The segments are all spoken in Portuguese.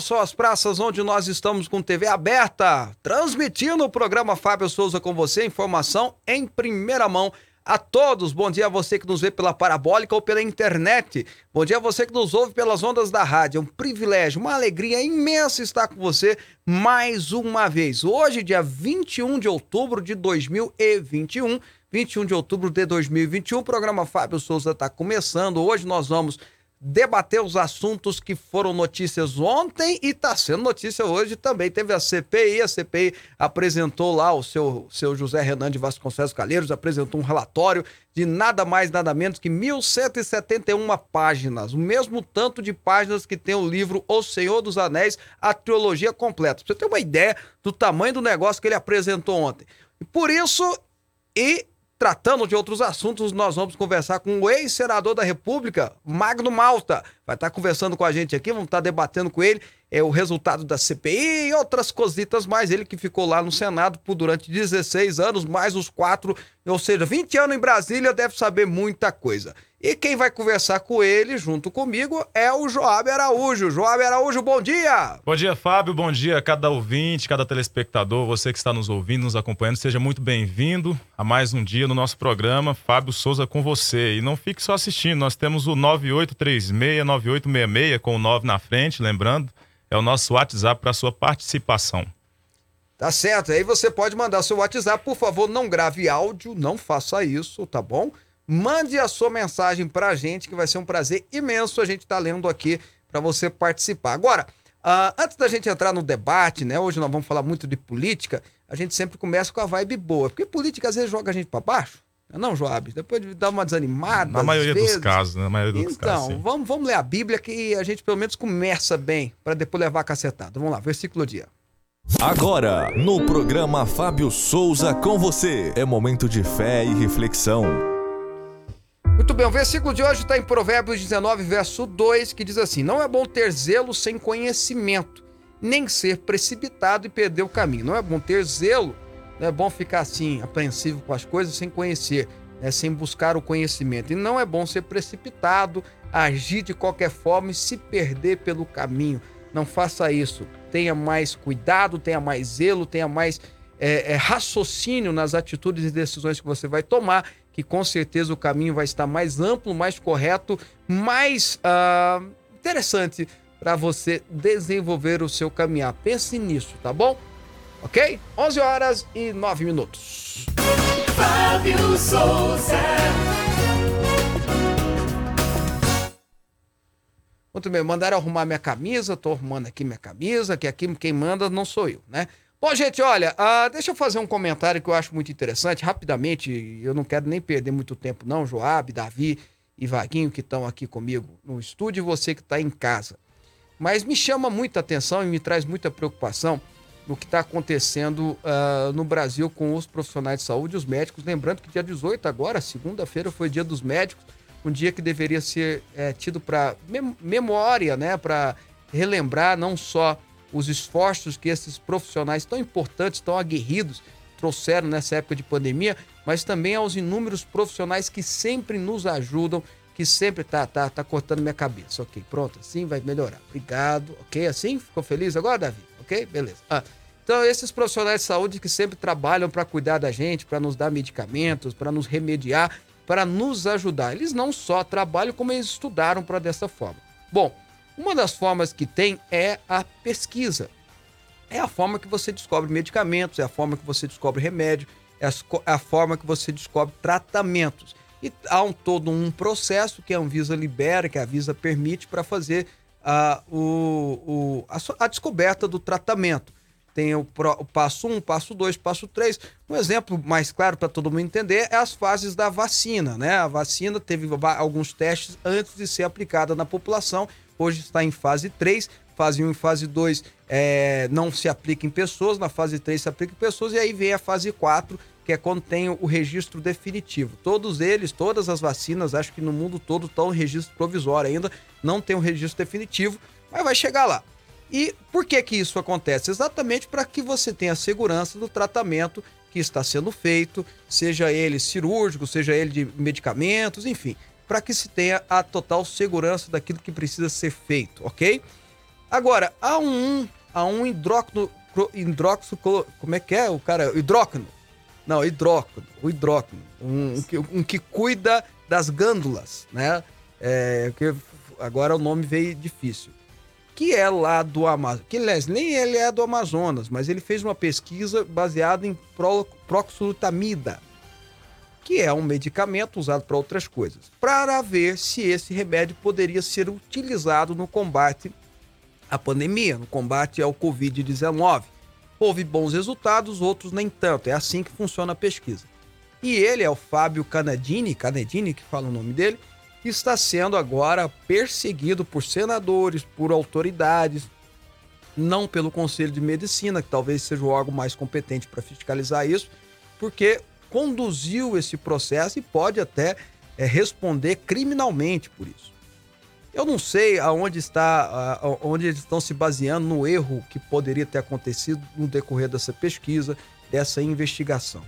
São as praças onde nós estamos com TV aberta, transmitindo o programa Fábio Souza com você, informação em primeira mão a todos. Bom dia a você que nos vê pela parabólica ou pela internet. Bom dia a você que nos ouve pelas ondas da rádio. É um privilégio, uma alegria imensa estar com você mais uma vez. Hoje, dia 21 de outubro de 2021, 21 de outubro de 2021, o programa Fábio Souza está começando. Hoje nós vamos debater os assuntos que foram notícias ontem e está sendo notícia hoje também. Teve a CPI, a CPI apresentou lá o seu, seu José Renan de Vasconcelos Calheiros, apresentou um relatório de nada mais, nada menos que 1.171 páginas, o mesmo tanto de páginas que tem o livro O Senhor dos Anéis, a trilogia completa. Pra você ter uma ideia do tamanho do negócio que ele apresentou ontem. E por isso, e Tratando de outros assuntos, nós vamos conversar com o ex-senador da República, Magno Malta. Vai estar conversando com a gente aqui, vamos estar debatendo com ele é, o resultado da CPI e outras cositas mais. Ele que ficou lá no Senado por durante 16 anos, mais os quatro, ou seja, 20 anos em Brasília, deve saber muita coisa. E quem vai conversar com ele, junto comigo, é o Joab Araújo. Joab Araújo, bom dia! Bom dia, Fábio. Bom dia a cada ouvinte, cada telespectador, você que está nos ouvindo, nos acompanhando. Seja muito bem-vindo a mais um dia no nosso programa Fábio Souza com você. E não fique só assistindo, nós temos o 9836-9866 com o 9 na frente, lembrando, é o nosso WhatsApp para sua participação. Tá certo, aí você pode mandar seu WhatsApp, por favor, não grave áudio, não faça isso, tá bom? Mande a sua mensagem para a gente, que vai ser um prazer imenso a gente estar tá lendo aqui para você participar. Agora, uh, antes da gente entrar no debate, né? Hoje nós vamos falar muito de política, a gente sempre começa com a vibe boa, porque política às vezes joga a gente para baixo. Não, Joab, depois de dar uma desanimada. Na maioria vezes. dos casos, na maioria dos então, casos. Então, vamos, vamos ler a Bíblia que a gente pelo menos começa bem, para depois levar a cacetada. Vamos lá, versículo dia. Agora, no programa Fábio Souza com você, é momento de fé e reflexão. Muito bem, o versículo de hoje está em Provérbios 19, verso 2, que diz assim: Não é bom ter zelo sem conhecimento, nem ser precipitado e perder o caminho. Não é bom ter zelo, não é bom ficar assim, apreensivo com as coisas sem conhecer, né, sem buscar o conhecimento. E não é bom ser precipitado, agir de qualquer forma e se perder pelo caminho. Não faça isso. Tenha mais cuidado, tenha mais zelo, tenha mais é, é, raciocínio nas atitudes e decisões que você vai tomar que com certeza o caminho vai estar mais amplo, mais correto, mais uh, interessante para você desenvolver o seu caminhar. Pense nisso, tá bom? Ok? 11 horas e 9 minutos. Fábio Souza. Muito bem, mandaram arrumar minha camisa, tô arrumando aqui minha camisa, que aqui quem manda não sou eu, né? Bom, gente, olha, uh, deixa eu fazer um comentário que eu acho muito interessante, rapidamente, eu não quero nem perder muito tempo não, Joab, Davi e Vaguinho que estão aqui comigo no estúdio e você que está em casa. Mas me chama muita atenção e me traz muita preocupação no que está acontecendo uh, no Brasil com os profissionais de saúde os médicos. Lembrando que dia 18 agora, segunda-feira, foi dia dos médicos, um dia que deveria ser é, tido para mem memória, né, para relembrar não só os esforços que esses profissionais tão importantes, tão aguerridos, trouxeram nessa época de pandemia, mas também aos inúmeros profissionais que sempre nos ajudam, que sempre tá, tá, tá cortando minha cabeça. Ok, pronto, assim vai melhorar. Obrigado, ok? Assim? Ficou feliz agora, Davi? Ok? Beleza. Ah, então, esses profissionais de saúde que sempre trabalham para cuidar da gente, para nos dar medicamentos, para nos remediar, para nos ajudar. Eles não só trabalham, como eles estudaram para dessa forma. Bom, uma das formas que tem é a pesquisa. É a forma que você descobre medicamentos, é a forma que você descobre remédio, é a, forma que você descobre tratamentos. E há um, todo um processo que a Anvisa libera, que a Anvisa permite para fazer uh, o, o, a, a, descoberta do tratamento. Tem o, pro, o passo 1, um, passo 2, passo 3. Um exemplo mais claro para todo mundo entender é as fases da vacina. Né? A vacina teve alguns testes antes de ser aplicada na população hoje está em fase 3. Fase 1 e fase 2 é, não se aplica em pessoas, na fase 3 se aplica em pessoas, e aí vem a fase 4, que é quando tem o registro definitivo. Todos eles, todas as vacinas, acho que no mundo todo estão em registro provisório ainda, não tem um registro definitivo, mas vai chegar lá. E por que que isso acontece? Exatamente para que você tenha segurança do tratamento que está sendo feito, seja ele cirúrgico, seja ele de medicamentos, enfim para que se tenha a total segurança daquilo que precisa ser feito, ok? Agora, há um, há um hidróxido, hidróxido, como é que é o cara? Hidróquino. Não, hidróquino, o hidróquino. Um, um, um que cuida das glândulas, né? É, que agora o nome veio difícil. Que é lá do Amazonas. Que aliás, nem ele é do Amazonas, mas ele fez uma pesquisa baseada em pro, que é um medicamento usado para outras coisas, para ver se esse remédio poderia ser utilizado no combate à pandemia, no combate ao Covid-19. Houve bons resultados, outros nem tanto. É assim que funciona a pesquisa. E ele é o Fábio Canadini, Canadini que fala o nome dele, está sendo agora perseguido por senadores, por autoridades, não pelo Conselho de Medicina, que talvez seja o órgão mais competente para fiscalizar isso, porque conduziu esse processo e pode até é, responder criminalmente por isso. Eu não sei aonde está, onde eles estão se baseando no erro que poderia ter acontecido no decorrer dessa pesquisa, dessa investigação.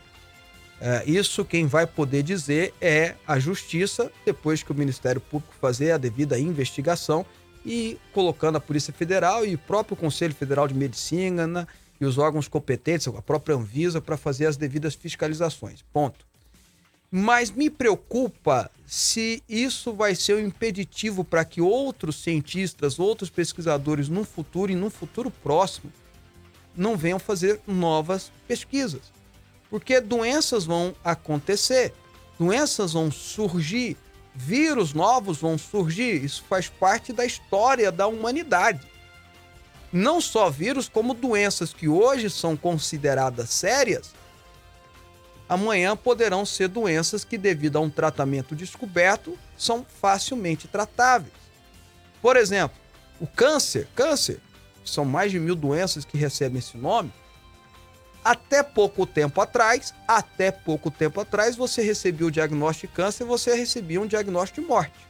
É, isso quem vai poder dizer é a justiça, depois que o Ministério Público fazer a devida investigação e colocando a Polícia Federal e o próprio Conselho Federal de Medicina e os órgãos competentes, a própria Anvisa, para fazer as devidas fiscalizações. Ponto. Mas me preocupa se isso vai ser um impeditivo para que outros cientistas, outros pesquisadores no futuro e no futuro próximo não venham fazer novas pesquisas. Porque doenças vão acontecer, doenças vão surgir, vírus novos vão surgir. Isso faz parte da história da humanidade. Não só vírus, como doenças que hoje são consideradas sérias, amanhã poderão ser doenças que, devido a um tratamento descoberto, são facilmente tratáveis. Por exemplo, o câncer, câncer, são mais de mil doenças que recebem esse nome, até pouco tempo atrás, até pouco tempo atrás, você recebia o diagnóstico de câncer, você recebia um diagnóstico de morte.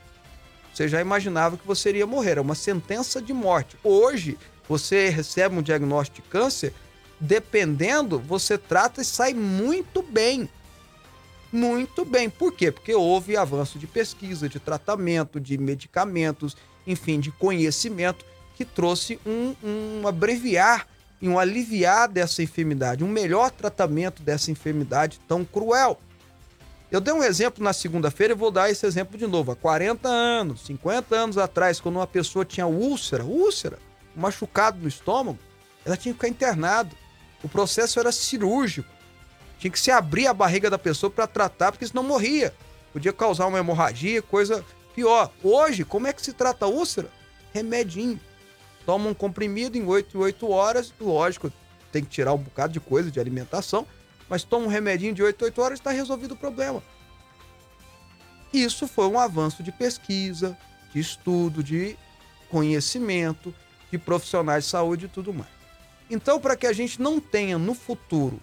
Você já imaginava que você iria morrer, é uma sentença de morte. Hoje, você recebe um diagnóstico de câncer, dependendo, você trata e sai muito bem. Muito bem. Por quê? Porque houve avanço de pesquisa, de tratamento, de medicamentos, enfim, de conhecimento que trouxe um, um abreviar e um aliviar dessa enfermidade, um melhor tratamento dessa enfermidade tão cruel. Eu dei um exemplo na segunda-feira e vou dar esse exemplo de novo. Há 40 anos, 50 anos atrás, quando uma pessoa tinha úlcera, úlcera, machucado no estômago, ela tinha que ficar internada. O processo era cirúrgico. Tinha que se abrir a barriga da pessoa para tratar, porque senão morria. Podia causar uma hemorragia, coisa pior. Hoje, como é que se trata a úlcera? Remedinho toma um comprimido em 8 8 horas, lógico, tem que tirar um bocado de coisa de alimentação, mas toma um remedinho de 8 8 horas e está resolvido o problema. Isso foi um avanço de pesquisa, de estudo, de conhecimento, de profissionais de saúde e tudo mais. Então, para que a gente não tenha no futuro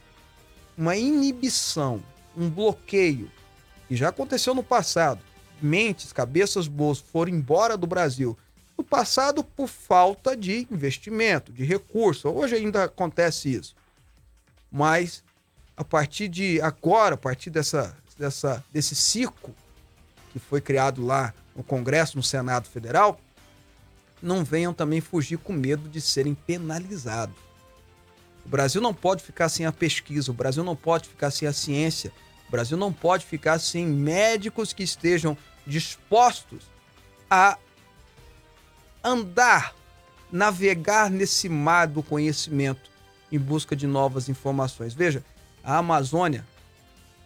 uma inibição, um bloqueio, que já aconteceu no passado, mentes, cabeças boas foram embora do Brasil no passado por falta de investimento, de recurso. Hoje ainda acontece isso. Mas a partir de agora, a partir dessa, dessa, desse ciclo que foi criado lá no Congresso, no Senado Federal, não venham também fugir com medo de serem penalizados. O Brasil não pode ficar sem a pesquisa, o Brasil não pode ficar sem a ciência, o Brasil não pode ficar sem médicos que estejam dispostos a andar, navegar nesse mar do conhecimento em busca de novas informações. Veja, a Amazônia,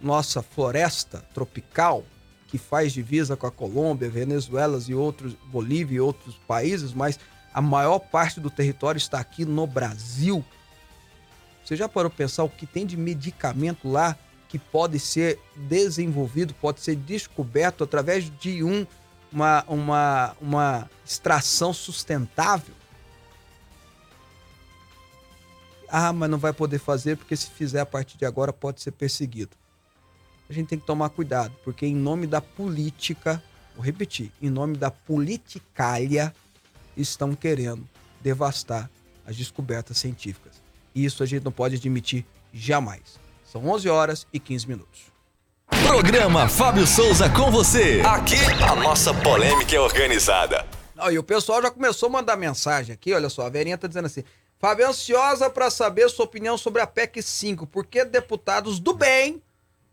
nossa floresta tropical, que faz divisa com a Colômbia, Venezuela e outros, Bolívia e outros países, mas a maior parte do território está aqui no Brasil. Você já parou pensar o que tem de medicamento lá que pode ser desenvolvido, pode ser descoberto através de um uma, uma, uma extração sustentável. Ah, mas não vai poder fazer porque se fizer a partir de agora pode ser perseguido. A gente tem que tomar cuidado, porque em nome da política, vou repetir, em nome da politicalha, estão querendo devastar as descobertas científicas. E isso a gente não pode admitir jamais. São 11 horas e 15 minutos. Programa Fábio Souza com você. Aqui a nossa polêmica é organizada. Ó, e o pessoal já começou a mandar mensagem aqui, olha só, a Verinha tá dizendo assim, Fábio, ansiosa para saber sua opinião sobre a PEC 5, por que deputados do bem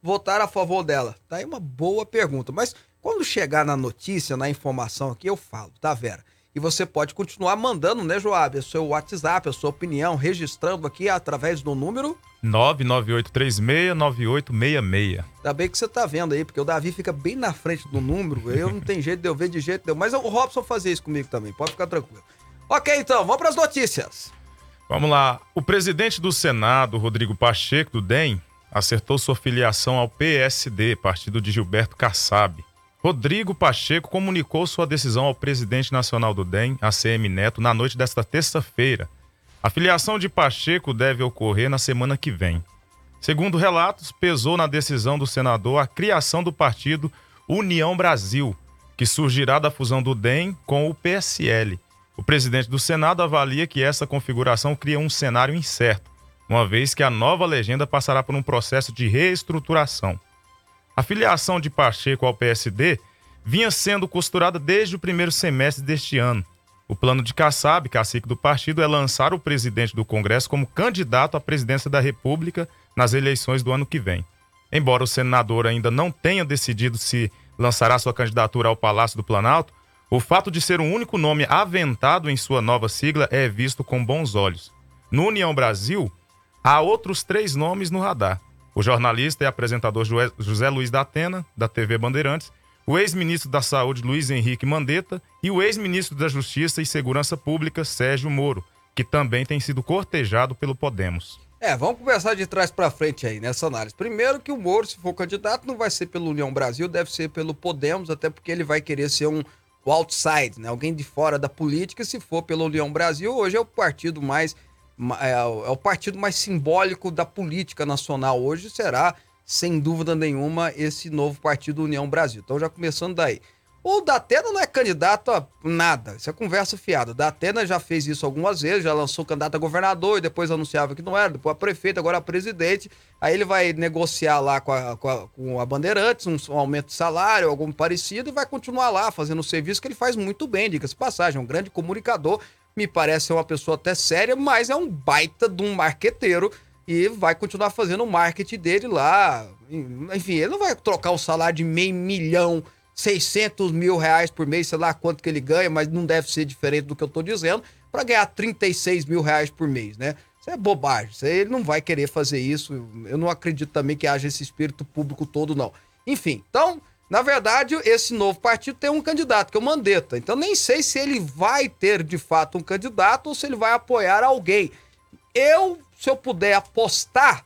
votaram a favor dela? Tá aí uma boa pergunta, mas quando chegar na notícia, na informação aqui, eu falo, tá, Vera? E você pode continuar mandando, né, Joab, o seu WhatsApp, a sua opinião, registrando aqui através do número 998369866. Ainda bem que você tá vendo aí, porque o Davi fica bem na frente do número. Eu não tem jeito de eu ver de jeito nenhum. Mas o Robson fazia isso comigo também, pode ficar tranquilo. Ok, então, vamos para as notícias. Vamos lá. O presidente do Senado, Rodrigo Pacheco, do DEM, acertou sua filiação ao PSD, partido de Gilberto Kassab. Rodrigo Pacheco comunicou sua decisão ao presidente nacional do DEM, ACM Neto, na noite desta terça-feira. A filiação de Pacheco deve ocorrer na semana que vem. Segundo relatos, pesou na decisão do senador a criação do partido União Brasil, que surgirá da fusão do DEM com o PSL. O presidente do Senado avalia que essa configuração cria um cenário incerto, uma vez que a nova legenda passará por um processo de reestruturação. A filiação de Pacheco ao PSD vinha sendo costurada desde o primeiro semestre deste ano. O plano de Kassab, cacique do partido, é lançar o presidente do Congresso como candidato à presidência da República nas eleições do ano que vem. Embora o senador ainda não tenha decidido se lançará sua candidatura ao Palácio do Planalto, o fato de ser o único nome aventado em sua nova sigla é visto com bons olhos. No União Brasil, há outros três nomes no radar: o jornalista e apresentador José Luiz da Atena, da TV Bandeirantes, o ex-ministro da Saúde Luiz Henrique Mandetta e o ex-ministro da Justiça e Segurança Pública Sérgio Moro, que também tem sido cortejado pelo Podemos. É, vamos conversar de trás para frente aí nessa análise. Primeiro que o Moro, se for candidato, não vai ser pelo União Brasil, deve ser pelo Podemos, até porque ele vai querer ser um outside, né? Alguém de fora da política, se for pelo União Brasil, hoje é o partido mais é, é, o partido mais simbólico da política nacional hoje será, sem dúvida nenhuma, esse novo partido União Brasil. Então, já começando daí. O Datena não é candidato a nada, isso é conversa fiada. O Datena já fez isso algumas vezes, já lançou candidato a governador e depois anunciava que não era, depois a prefeito, agora a presidente. Aí ele vai negociar lá com a, com a, com a Bandeirantes um, um, aumento de salário, algum parecido, e vai continuar lá fazendo o serviço que ele faz muito bem, diga-se passagem, é um grande comunicador, me parece ser uma pessoa até séria, mas é um baita de um marqueteiro e vai continuar fazendo o marketing dele lá. Enfim, ele não vai trocar o salário de meio milhão, 600 mil reais por mês, sei lá quanto que ele ganha, mas não deve ser diferente do que eu tô dizendo, para ganhar 36 mil reais por mês, né? Isso é bobagem. Isso ele não vai querer fazer isso. Eu não acredito também que haja esse espírito público todo, não. Enfim, então na verdade, esse novo partido tem um candidato, que é o Mandetta. Então, nem sei se ele vai ter de fato um candidato ou se ele vai apoiar alguém. Eu, se eu puder apostar,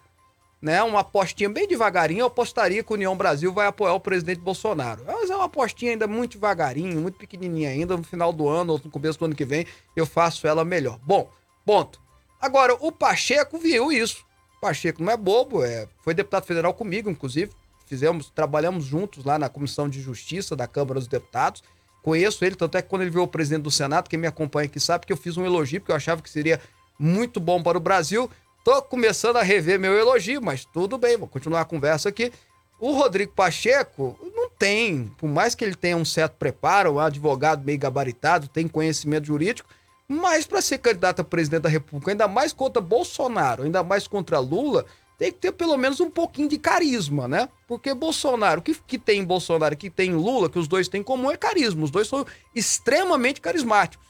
né, uma apostinha bem devagarinho, eu apostaria que a União Brasil vai apoiar o presidente Bolsonaro. Mas é uma apostinha ainda muito devagarinho, muito pequenininha ainda. No final do ano ou no começo do ano que vem, eu faço ela melhor. Bom, ponto. Agora, o Pacheco viu isso. O Pacheco não é bobo, é, foi deputado federal comigo, inclusive fizemos, trabalhamos juntos lá na Comissão de Justiça da Câmara dos Deputados. Conheço ele, tanto é que quando ele viu o presidente do Senado, quem me acompanha aqui sabe que eu fiz um elogio, porque eu achava que seria muito bom para o Brasil. Tô começando a rever meu elogio, mas tudo bem, vou continuar a conversa aqui. O Rodrigo Pacheco não tem, por mais que ele tenha um certo preparo, um advogado meio gabaritado, tem conhecimento jurídico, mas para ser candidato a presidente da República, ainda mais contra Bolsonaro, ainda mais contra Lula, tem que ter pelo menos um pouquinho de carisma, né? Porque Bolsonaro, o que, que tem em Bolsonaro, que tem em Lula, que os dois têm em comum é carisma. Os dois são extremamente carismáticos.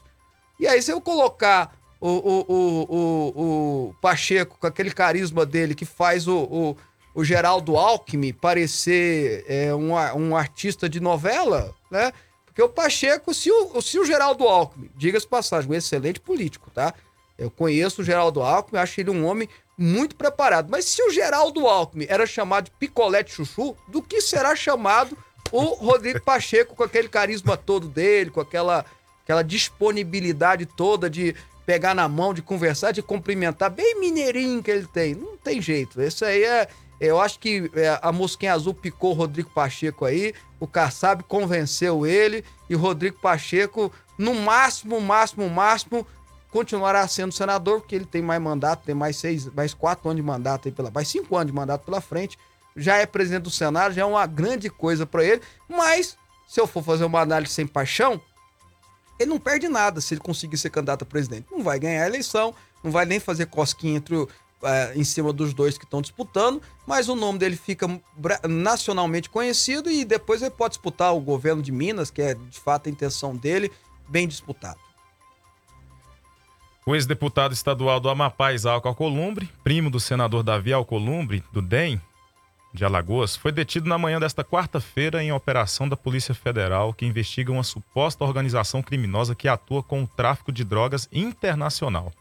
E aí, se eu colocar o, o, o, o, Pacheco com aquele carisma dele que faz o, o, o Geraldo Alckmin parecer é, um, um artista de novela, né? Porque o Pacheco, se o, se o Geraldo Alckmin, diga-se passagem, um excelente político, tá? Eu conheço o Geraldo Alckmin, acho ele um homem muito preparado. Mas se o Geraldo Alckmin era chamado de picolé chuchu, do que será chamado o Rodrigo Pacheco com aquele carisma todo dele, com aquela, aquela disponibilidade toda de pegar na mão, de conversar, de cumprimentar, bem mineirinho que ele tem. Não tem jeito. Isso aí é. Eu acho que é, a mosquinha azul picou o Rodrigo Pacheco aí, o Kassab convenceu ele e o Rodrigo Pacheco, no máximo, máximo, máximo, continuará sendo senador, porque ele tem mais mandato, tem mais seis, mais quatro anos de mandato aí pela, mais cinco anos de mandato pela frente. Já é presidente do Senado, já é uma grande coisa para ele. Mas, se eu for fazer uma análise sem paixão, ele não perde nada se ele conseguir ser candidato a presidente. Não vai ganhar a eleição, não vai nem fazer cosquinha entre o, é, em cima dos dois que estão disputando, mas o nome dele fica nacionalmente conhecido e depois ele pode disputar o governo de Minas, que é de fato a intenção dele, bem disputado. O ex-deputado estadual do Amapá, Isaac Alcolumbre, primo do senador Davi Alcolumbre, do DEM, de Alagoas, foi detido na manhã desta quarta-feira em operação da Polícia Federal que investiga uma suposta organização criminosa que atua com o tráfico de drogas internacional.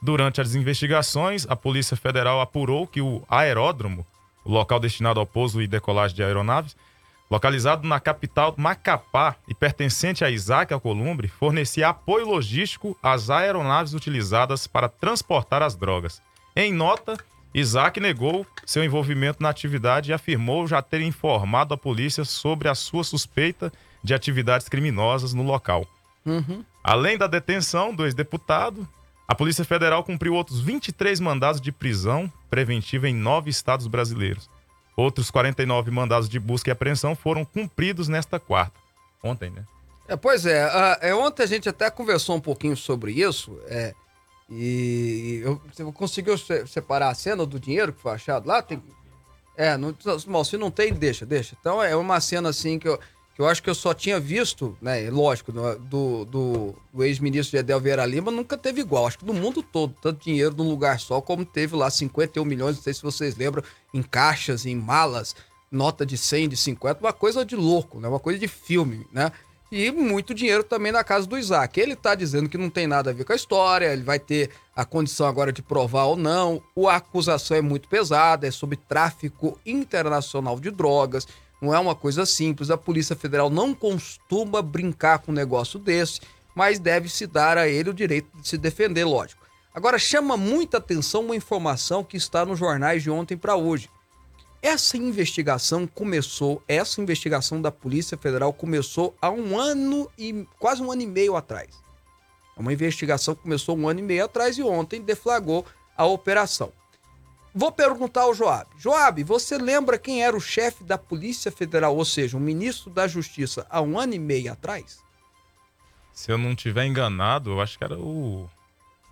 Durante as investigações, a Polícia Federal apurou que o aeródromo, o local destinado ao pouso e decolagem de aeronaves, localizado na capital Macapá e pertencente a Isaac Alcolumbre, fornecia apoio logístico às aeronaves utilizadas para transportar as drogas. Em nota, Isaac negou seu envolvimento na atividade e afirmou já ter informado a polícia sobre a sua suspeita de atividades criminosas no local. Uhum. Além da detenção do ex-deputado, a Polícia Federal cumpriu outros 23 mandados de prisão preventiva em nove estados brasileiros. Outros 49 mandados de busca e apreensão foram cumpridos nesta quarta. Ontem, né? É, pois é, uh, é, ontem a gente até conversou um pouquinho sobre isso. É, e eu, você conseguiu separar a cena do dinheiro que foi achado lá? Tem, é, não, se não tem, deixa, deixa. Então é uma cena assim que eu, que eu acho que eu só tinha visto, né? Lógico, do, do, do ex-ministro Edel Vieira Lima nunca teve igual. Acho que no mundo todo, tanto dinheiro num lugar só, como teve lá 51 milhões, não sei se vocês lembram, em caixas, em malas, nota de 100, de 50, uma coisa de louco, né? Uma coisa de filme, né? E muito dinheiro também na casa do Isaac. Ele está dizendo que não tem nada a ver com a história, ele vai ter a condição agora de provar ou não. A acusação é muito pesada, é sobre tráfico internacional de drogas. Não é uma coisa simples. A Polícia Federal não costuma brincar com um negócio desse, mas deve se dar a ele o direito de se defender, lógico. Agora chama muita atenção uma informação que está nos jornais de ontem para hoje. Essa investigação começou, essa investigação da Polícia Federal começou há um ano e quase um ano e meio atrás. É uma investigação começou um ano e meio atrás e ontem deflagrou a operação. Vou perguntar ao Joab. Joab, você lembra quem era o chefe da Polícia Federal, ou seja, o ministro da Justiça, há um ano e meio atrás? Se eu não tiver enganado, eu acho que era o,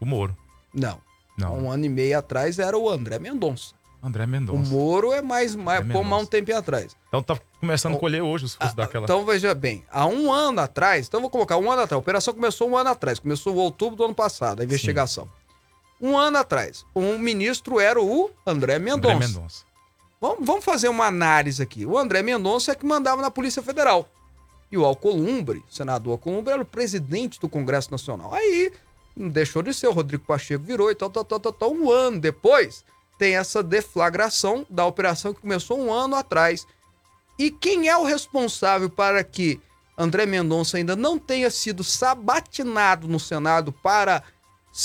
o Moro. Não. Não. Há um ano e meio atrás era o André Mendonça. André Mendonça. O Moro é mais, mais pô, mais um tempo atrás. Então tá começando a colher hoje os frutos ah, daquela. Então veja bem, há um ano atrás, então vou colocar um ano atrás, a operação começou um ano atrás, começou em outubro do ano passado, a investigação. Sim. Um ano atrás, o um ministro era o André Mendonça. André Mendonça. Vamos, vamos fazer uma análise aqui. O André Mendonça é que mandava na Polícia Federal. E o Alcolumbre, o senador Alcolumbre, era o presidente do Congresso Nacional. Aí, deixou de ser, o Rodrigo Pacheco virou e tal, tal, tal, tal, tal. Um ano depois, tem essa deflagração da operação que começou um ano atrás. E quem é o responsável para que André Mendonça ainda não tenha sido sabatinado no Senado para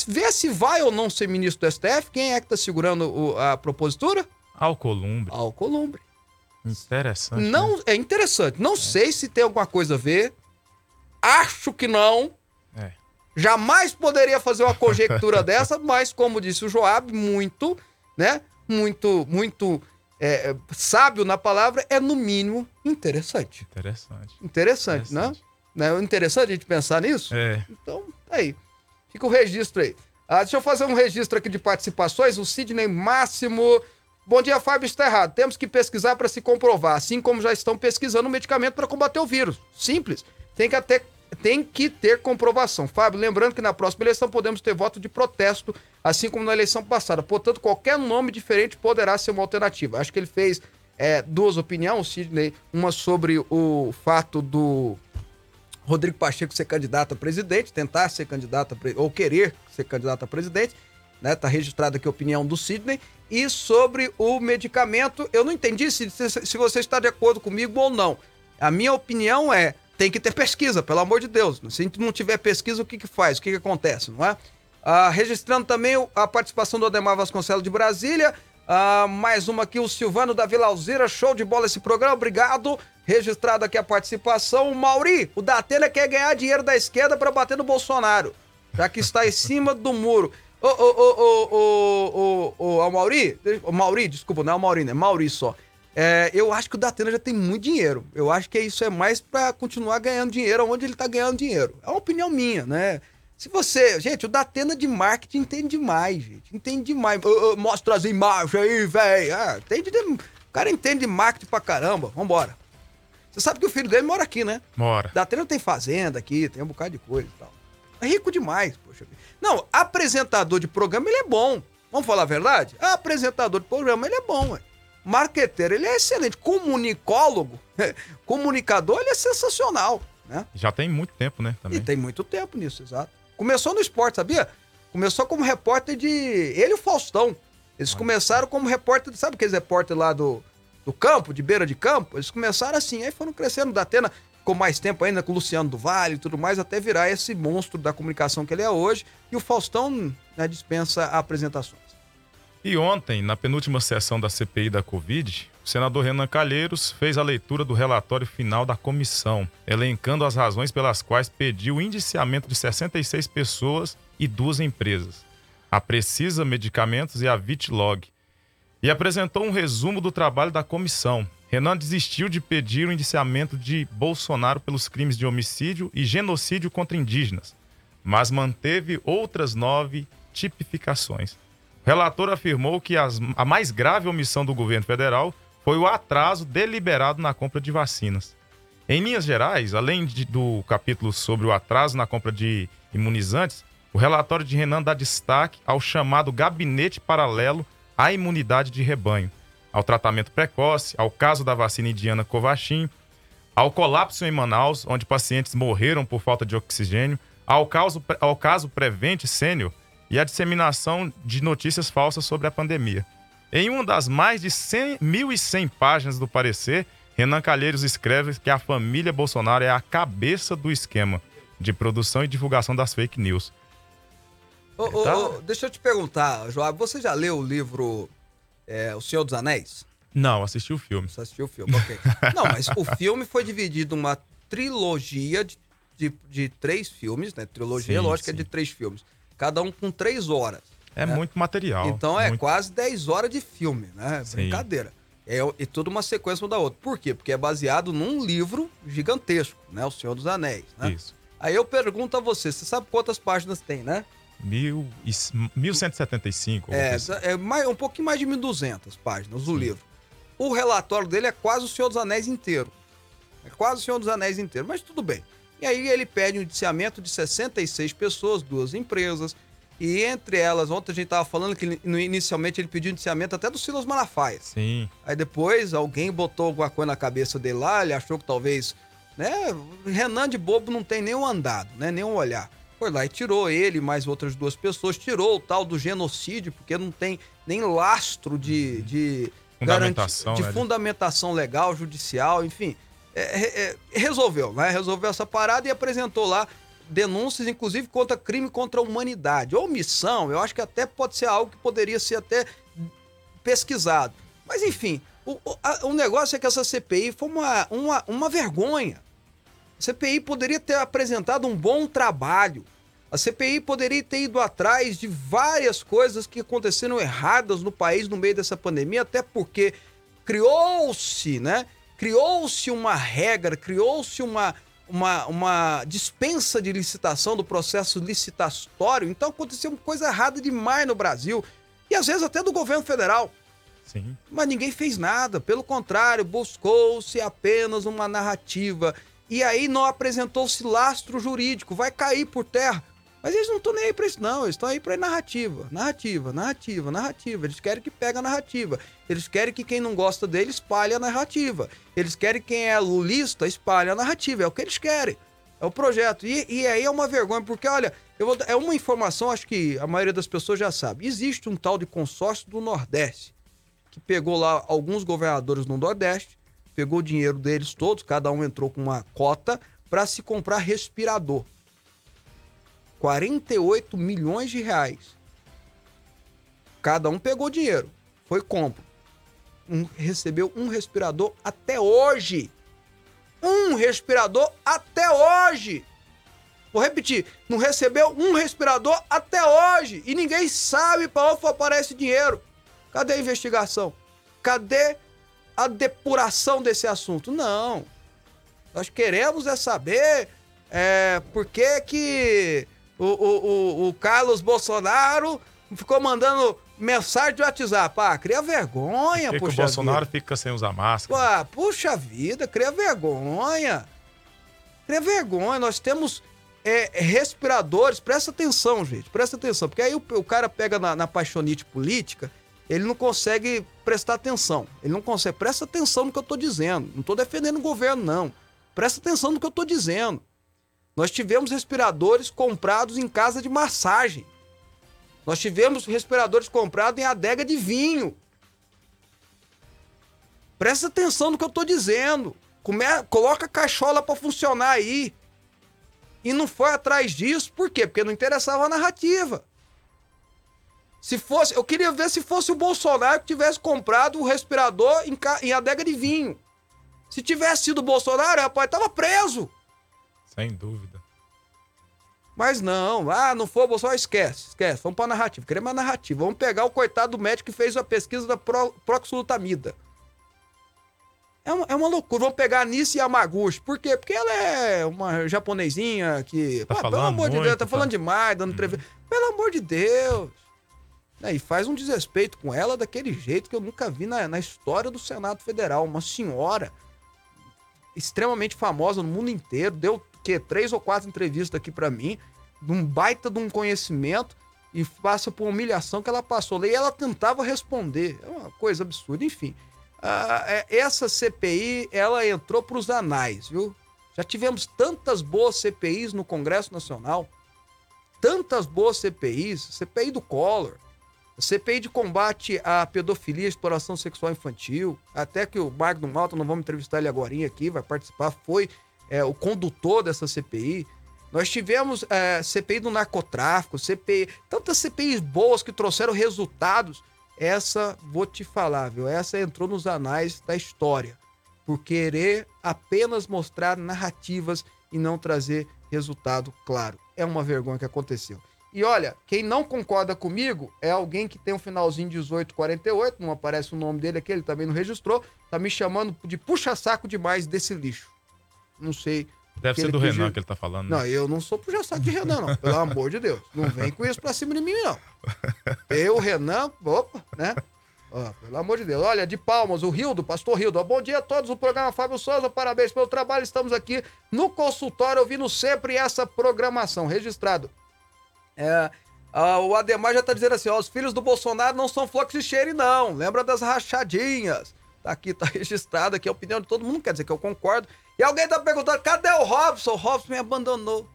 ver se vai ou não ser ministro do STF? Quem é que está segurando o, a propositura? Alcolumbre. Alcolumbre. Interessante. Não, né? É interessante. Não é. sei se tem alguma coisa a ver. Acho que não. É. Jamais poderia fazer uma conjectura dessa, mas, como disse o Joab, muito né? Muito, muito é, é, sábio na palavra, é no mínimo interessante. Interessante. Interessante, né? interessante. né? Não é interessante a gente pensar nisso? É. Então, tá aí. Fica o registro aí. Ah, deixa eu fazer um registro aqui de participações. O Sidney Máximo. Bom dia, Fábio. Está errado. Temos que pesquisar para se comprovar, assim como já estão pesquisando um medicamento para combater o vírus. Simples. Tem que até tem que ter comprovação. Fábio, lembrando que na próxima eleição podemos ter voto de protesto, assim como na eleição passada. Portanto, qualquer nome diferente poderá ser uma alternativa. Acho que ele fez é, duas opiniões, Sidney. Uma sobre o fato do Rodrigo Pacheco ser candidato a presidente, tentar ser candidato a, ou querer ser candidato a presidente. Né? Tá registrada aqui a opinião do Sidney. E sobre o medicamento, eu não entendi se, se, você está de acordo comigo ou não. A minha opinião é tem que ter pesquisa, pelo amor de Deus. Se não tiver pesquisa, o que, que faz? O que, que acontece, não é? Ah, registrando também a participação do Ademar Vasconcelos de Brasília. Ah, mais uma aqui, o Silvano da Vila Alzira. Show de bola esse programa, obrigado. Registrado aqui a participação. O Mauri, o Datena quer ganhar dinheiro da esquerda para bater no Bolsonaro, já que está em cima do muro. Ô, ô, ô, ô, ô, ô, ô, Mauri, o Mauri, desculpa, não é o Mauri, né? Mauri só. É, eu acho que o Datena já tem muito dinheiro. Eu acho que isso é mais para continuar ganhando dinheiro onde ele tá ganhando dinheiro. É uma opinião minha, né? Se você. Gente, o Datena de marketing entende demais, gente. Entende demais. Mostra as imagens aí, velho. Ah, entende de... O cara entende de marketing pra caramba. Vambora. Você sabe que o filho dele mora aqui, né? Mora. Datena tem fazenda aqui, tem um bocado de coisa e tal. É rico demais, poxa. Não, apresentador de programa, ele é bom. Vamos falar a verdade? Apresentador de programa, ele é bom, ué. Marqueteiro, ele é excelente. Comunicólogo, comunicador, ele é sensacional, né? Já tem muito tempo, né? Também. E tem muito tempo nisso, exato. Começou no esporte, sabia? Começou como repórter de. Ele e o Faustão. Eles começaram como repórter, sabe aqueles repórter lá do, do campo, de beira de campo? Eles começaram assim, aí foram crescendo da Atena, com mais tempo ainda, com o Luciano do Vale e tudo mais, até virar esse monstro da comunicação que ele é hoje. E o Faustão né, dispensa apresentações. E ontem, na penúltima sessão da CPI da Covid, o senador Renan Calheiros fez a leitura do relatório final da comissão, elencando as razões pelas quais pediu o indiciamento de 66 pessoas e duas empresas, a Precisa Medicamentos e a Vitlog, e apresentou um resumo do trabalho da comissão. Renan desistiu de pedir o indiciamento de Bolsonaro pelos crimes de homicídio e genocídio contra indígenas, mas manteve outras nove tipificações. O relator afirmou que as, a mais grave omissão do governo federal foi o atraso deliberado na compra de vacinas. Em linhas gerais, além de, do capítulo sobre o atraso na compra de imunizantes, o relatório de Renan dá destaque ao chamado gabinete paralelo à imunidade de rebanho, ao tratamento precoce, ao caso da vacina indiana Covaxin, ao colapso em Manaus, onde pacientes morreram por falta de oxigênio, ao caso, ao caso Prevente Sênior, e a disseminação de notícias falsas sobre a pandemia. Em uma das mais de 1.100 páginas do parecer, Renan Calheiros escreve que a família Bolsonaro é a cabeça do esquema de produção e divulgação das fake news. Ô, então... deixa eu te perguntar, João, você já leu o livro é, O Senhor dos Anéis? Não, assisti o filme. Você assistiu o filme, ok. Não, mas o filme foi dividido uma trilogia de, de, de três filmes, né? Trilogia, sim, lógico, sim. é de três filmes cada um com três horas. É né? muito material. Então é muito... quase 10 horas de filme, né? Sim. Brincadeira. É, e tudo uma sequência um da outra. Por quê? Porque é baseado num livro gigantesco, né? O Senhor dos Anéis, né? Isso. Aí eu pergunto a você, você sabe quantas páginas tem, né? Mil e, 1175. É, é mais, um pouquinho mais de 1.200 páginas o livro. O relatório dele é quase o Senhor dos Anéis inteiro. É quase o Senhor dos Anéis inteiro, mas tudo bem. E aí ele pede um indiciamento de 66 pessoas, duas empresas. E entre elas, ontem a gente estava falando que inicialmente ele pediu indiciamento até do Silas Malafaia. Sim. Aí depois alguém botou alguma coisa na cabeça dele lá, ele achou que talvez. Né? Renan de bobo não tem nenhum andado, né? Nenhum olhar. Foi lá e tirou ele, mais outras duas pessoas, tirou o tal do genocídio, porque não tem nem lastro de, de, fundamentação, garanti, de né? fundamentação legal, judicial, enfim. É, é, é, resolveu, né? Resolveu essa parada e apresentou lá denúncias, inclusive, contra crime contra a humanidade. Omissão, eu acho que até pode ser algo que poderia ser até pesquisado. Mas, enfim, o, a, o negócio é que essa CPI foi uma, uma, uma vergonha. A CPI poderia ter apresentado um bom trabalho. A CPI poderia ter ido atrás de várias coisas que aconteceram erradas no país no meio dessa pandemia, até porque criou-se, né? criou-se uma regra, criou-se uma, uma, uma dispensa de licitação do processo licitatório. Então aconteceu coisa errada demais no Brasil. E às vezes até do governo federal. Sim. Mas ninguém fez nada. Pelo contrário, buscou-se apenas uma narrativa. E aí não apresentou-se lastro jurídico. Vai cair por terra. Mas eles não estão nem aí para isso, não. Eles estão aí para narrativa, narrativa, narrativa, narrativa. Eles querem que pegue a narrativa. Eles querem que quem não gosta dele espalhe a narrativa. Eles querem que quem é lulista espalhe a narrativa. É o que eles querem. É o projeto. E, e aí é uma vergonha, porque, olha, vou, é uma informação, acho que a maioria das pessoas já sabe. Existe um tal de consórcio do Nordeste, que pegou lá alguns governadores no Nordeste, pegou o dinheiro deles todos, cada um entrou com uma cota para se comprar respirador. 48 milhões de reais. Cada um pegou dinheiro, foi compra. Um, recebeu um respirador até hoje. Um respirador até hoje. Vou repetir, não recebeu um respirador até hoje. E ninguém sabe para onde foi esse dinheiro. Cadê a investigação? Cadê a depuração desse assunto. Não. Nós queremos é saber é, por que, que o, o, o, o Carlos Bolsonaro ficou mandando mensagem de WhatsApp. Ah, cria vergonha, Por que, que o puxa Bolsonaro vida. fica sem usar máscara? Puxa vida, cria vergonha. Cria vergonha. Nós temos é, respiradores. Presta atenção, gente. Presta atenção. Porque aí o, o cara pega na, na paixonite política, ele não consegue prestar atenção. Ele não consegue. Presta atenção no que eu tô dizendo. Não tô defendendo o governo, não. Presta atenção no que eu tô dizendo. Nós tivemos respiradores comprados em casa de massagem. Nós tivemos respiradores comprados em adega de vinho. Presta atenção no que eu tô dizendo. Come... Coloca a cachola para funcionar aí. E não foi atrás disso, por quê? Porque não interessava a narrativa. Se fosse, eu queria ver se fosse o Bolsonaro que tivesse comprado o respirador em, ca... em adega de vinho. Se tivesse sido o Bolsonaro, rapaz, tava preso. Sem dúvida. Mas não, ah, não foi o Bolsonaro, esquece, esquece. Vamos pra narrativa, queremos a narrativa. Vamos pegar o coitado do médico que fez a pesquisa da pro, proxutamida. É uma, é uma loucura. Vamos pegar a Nice Yamaguchi. Por quê? Porque ela é uma japonesinha que. Tá pelo falando amor de muito, Deus, tá tá? falando demais, dando entrevista. Pelo amor de Deus. Né, E faz um desrespeito com ela daquele jeito que eu nunca vi na, na história do Senado Federal. Uma senhora extremamente famosa no mundo inteiro, deu que três ou quatro entrevistas aqui pra mim, de um baita de um conhecimento e passa por humilhação que ela passou. E ela tentava responder. É uma coisa absurda, enfim. É, essa CPI, ela entrou pros anais, viu? Já tivemos tantas boas CPIs no Congresso Nacional, tantas boas CPIs, CPI do Collor, CPI de combate à pedofilia e exploração sexual infantil, até que o Magno Malta, não vamos entrevistar ele agora aqui, vai participar, foi é, o condutor dessa CPI. Nós tivemos é, CPI do narcotráfico, CPI, tantas CPIs boas que trouxeram resultados. Essa, vou te falar, viu? Essa entrou nos anais da história, por querer apenas mostrar narrativas e não trazer resultado claro. É uma vergonha que aconteceu. E olha, quem não concorda comigo é alguém que tem um finalzinho 1848, não aparece o nome dele aqui, ele também não registrou, tá me chamando de puxa-saco demais desse lixo. Não sei. Deve ser do Renan que ele tá falando. né? Não, eu não sou puxa-saco de Renan, não. Pelo amor de Deus. Não vem com isso pra cima de mim, não. Eu, Renan, opa, né? Ó, pelo amor de Deus. Olha, de Palmas, o Rildo, pastor Rildo. Ó, Bom dia a todos, o programa Fábio Souza, parabéns pelo trabalho. Estamos aqui no consultório ouvindo sempre essa programação. Registrado. É, ah, o Ademar já tá dizendo assim, ó, os filhos do Bolsonaro não são flocos de cheire, não. Lembra das rachadinhas. Tá aqui, tá registrado aqui a opinião de todo mundo, quer dizer que eu concordo. E alguém tá perguntando, cadê o Robson? O Robson me abandonou.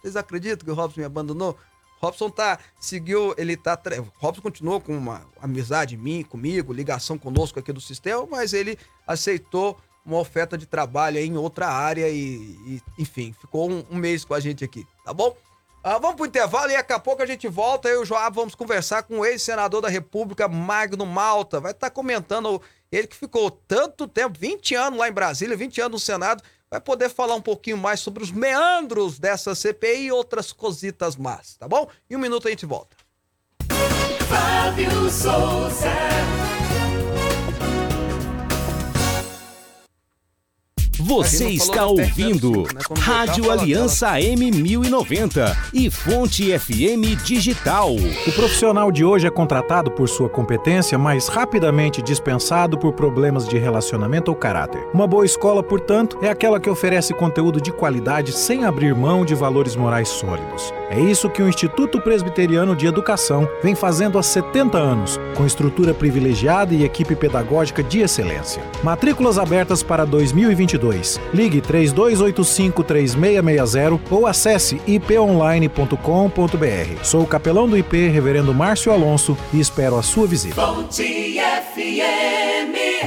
Vocês acreditam que o Robson me abandonou? Robson tá, seguiu, ele tá, tre- Robson continuou com uma amizade mim, comigo, ligação conosco aqui do sistema, mas ele aceitou uma oferta de trabalho em outra área e, e, enfim, ficou um, um mês com a gente aqui, tá bom? Ah, vamos pro intervalo e daqui a pouco a gente volta. Eu e o Joab vamos conversar com o ex-senador da República, Magno Malta. Vai estar comentando ele que ficou tanto tempo, 20 anos lá em Brasília, 20 anos no Senado. Vai poder falar um pouquinho mais sobre os meandros dessa CPI e outras cositas más, tá bom? Em um minuto a gente volta. Fábio Souza. Você está ouvindo né? Rádio Aliança M1090 e Fonte FM Digital. O profissional de hoje é contratado por sua competência, mas rapidamente dispensado por problemas de relacionamento ou caráter. Uma boa escola, portanto, é aquela que oferece conteúdo de qualidade sem abrir mão de valores morais sólidos. É isso que o Instituto Presbiteriano de Educação vem fazendo há 70 anos, com estrutura privilegiada e equipe pedagógica de excelência. Matrículas abertas para 2022. Ligue 3285-3660 ou acesse iponline.com.br. Sou o capelão do IP, Reverendo Márcio Alonso, e espero a sua visita. Fonte FM.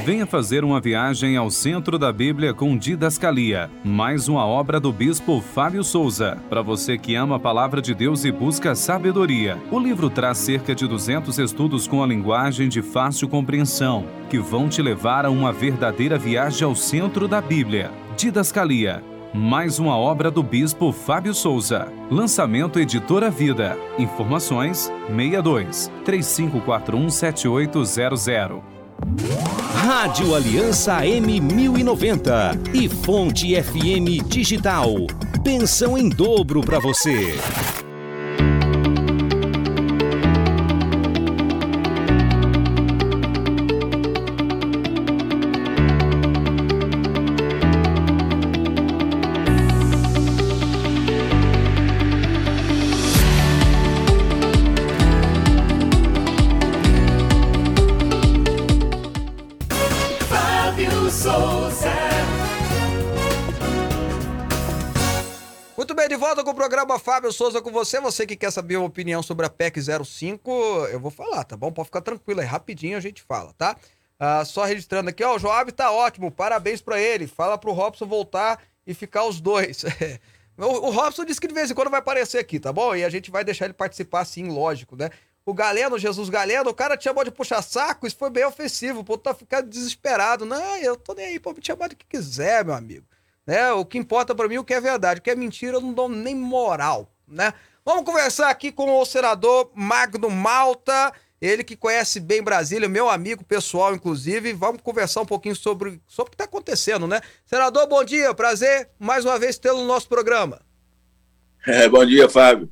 Venha fazer uma viagem ao centro da Bíblia com Didascalia, mais uma obra do bispo Fábio Souza. Para você que ama a palavra de Deus e busca sabedoria, o livro traz cerca de 200 estudos com a linguagem de fácil compreensão, que vão te levar a uma verdadeira viagem ao centro da Bíblia. Didascalia, mais uma obra do bispo Fábio Souza. Lançamento Editora Vida. Informações 62 3541 7800. Rádio Aliança M1090 e Fonte FM Digital. Pensão em dobro para você. Fábio Souza com você. Você que quer saber uma opinião sobre a PEC 05, eu vou falar, tá bom? Pode ficar tranquilo aí, rapidinho a gente fala, tá? Ah, só registrando aqui, ó, o Joab tá ótimo, parabéns pra ele. Fala pro Robson voltar e ficar os dois. o, o Robson disse que de vez em quando vai aparecer aqui, tá bom? E a gente vai deixar ele participar sim, lógico, né? O Galeno, Jesus Galeno, o cara te chamou de puxa-saco, isso foi bem ofensivo, o povo tá ficando desesperado. Não, eu tô nem aí, pode me chamar do que quiser, meu amigo. Né? O que importa pra mim é o que é verdade, o que é mentira eu não dou nem moral, né? Vamos conversar aqui com o senador Magno Malta, ele que conhece bem Brasília, meu amigo pessoal, inclusive. Vamos conversar um pouquinho sobre, sobre o que está acontecendo, né? Senador, bom dia, prazer mais uma vez tê-lo no nosso programa. É, bom dia, Fábio.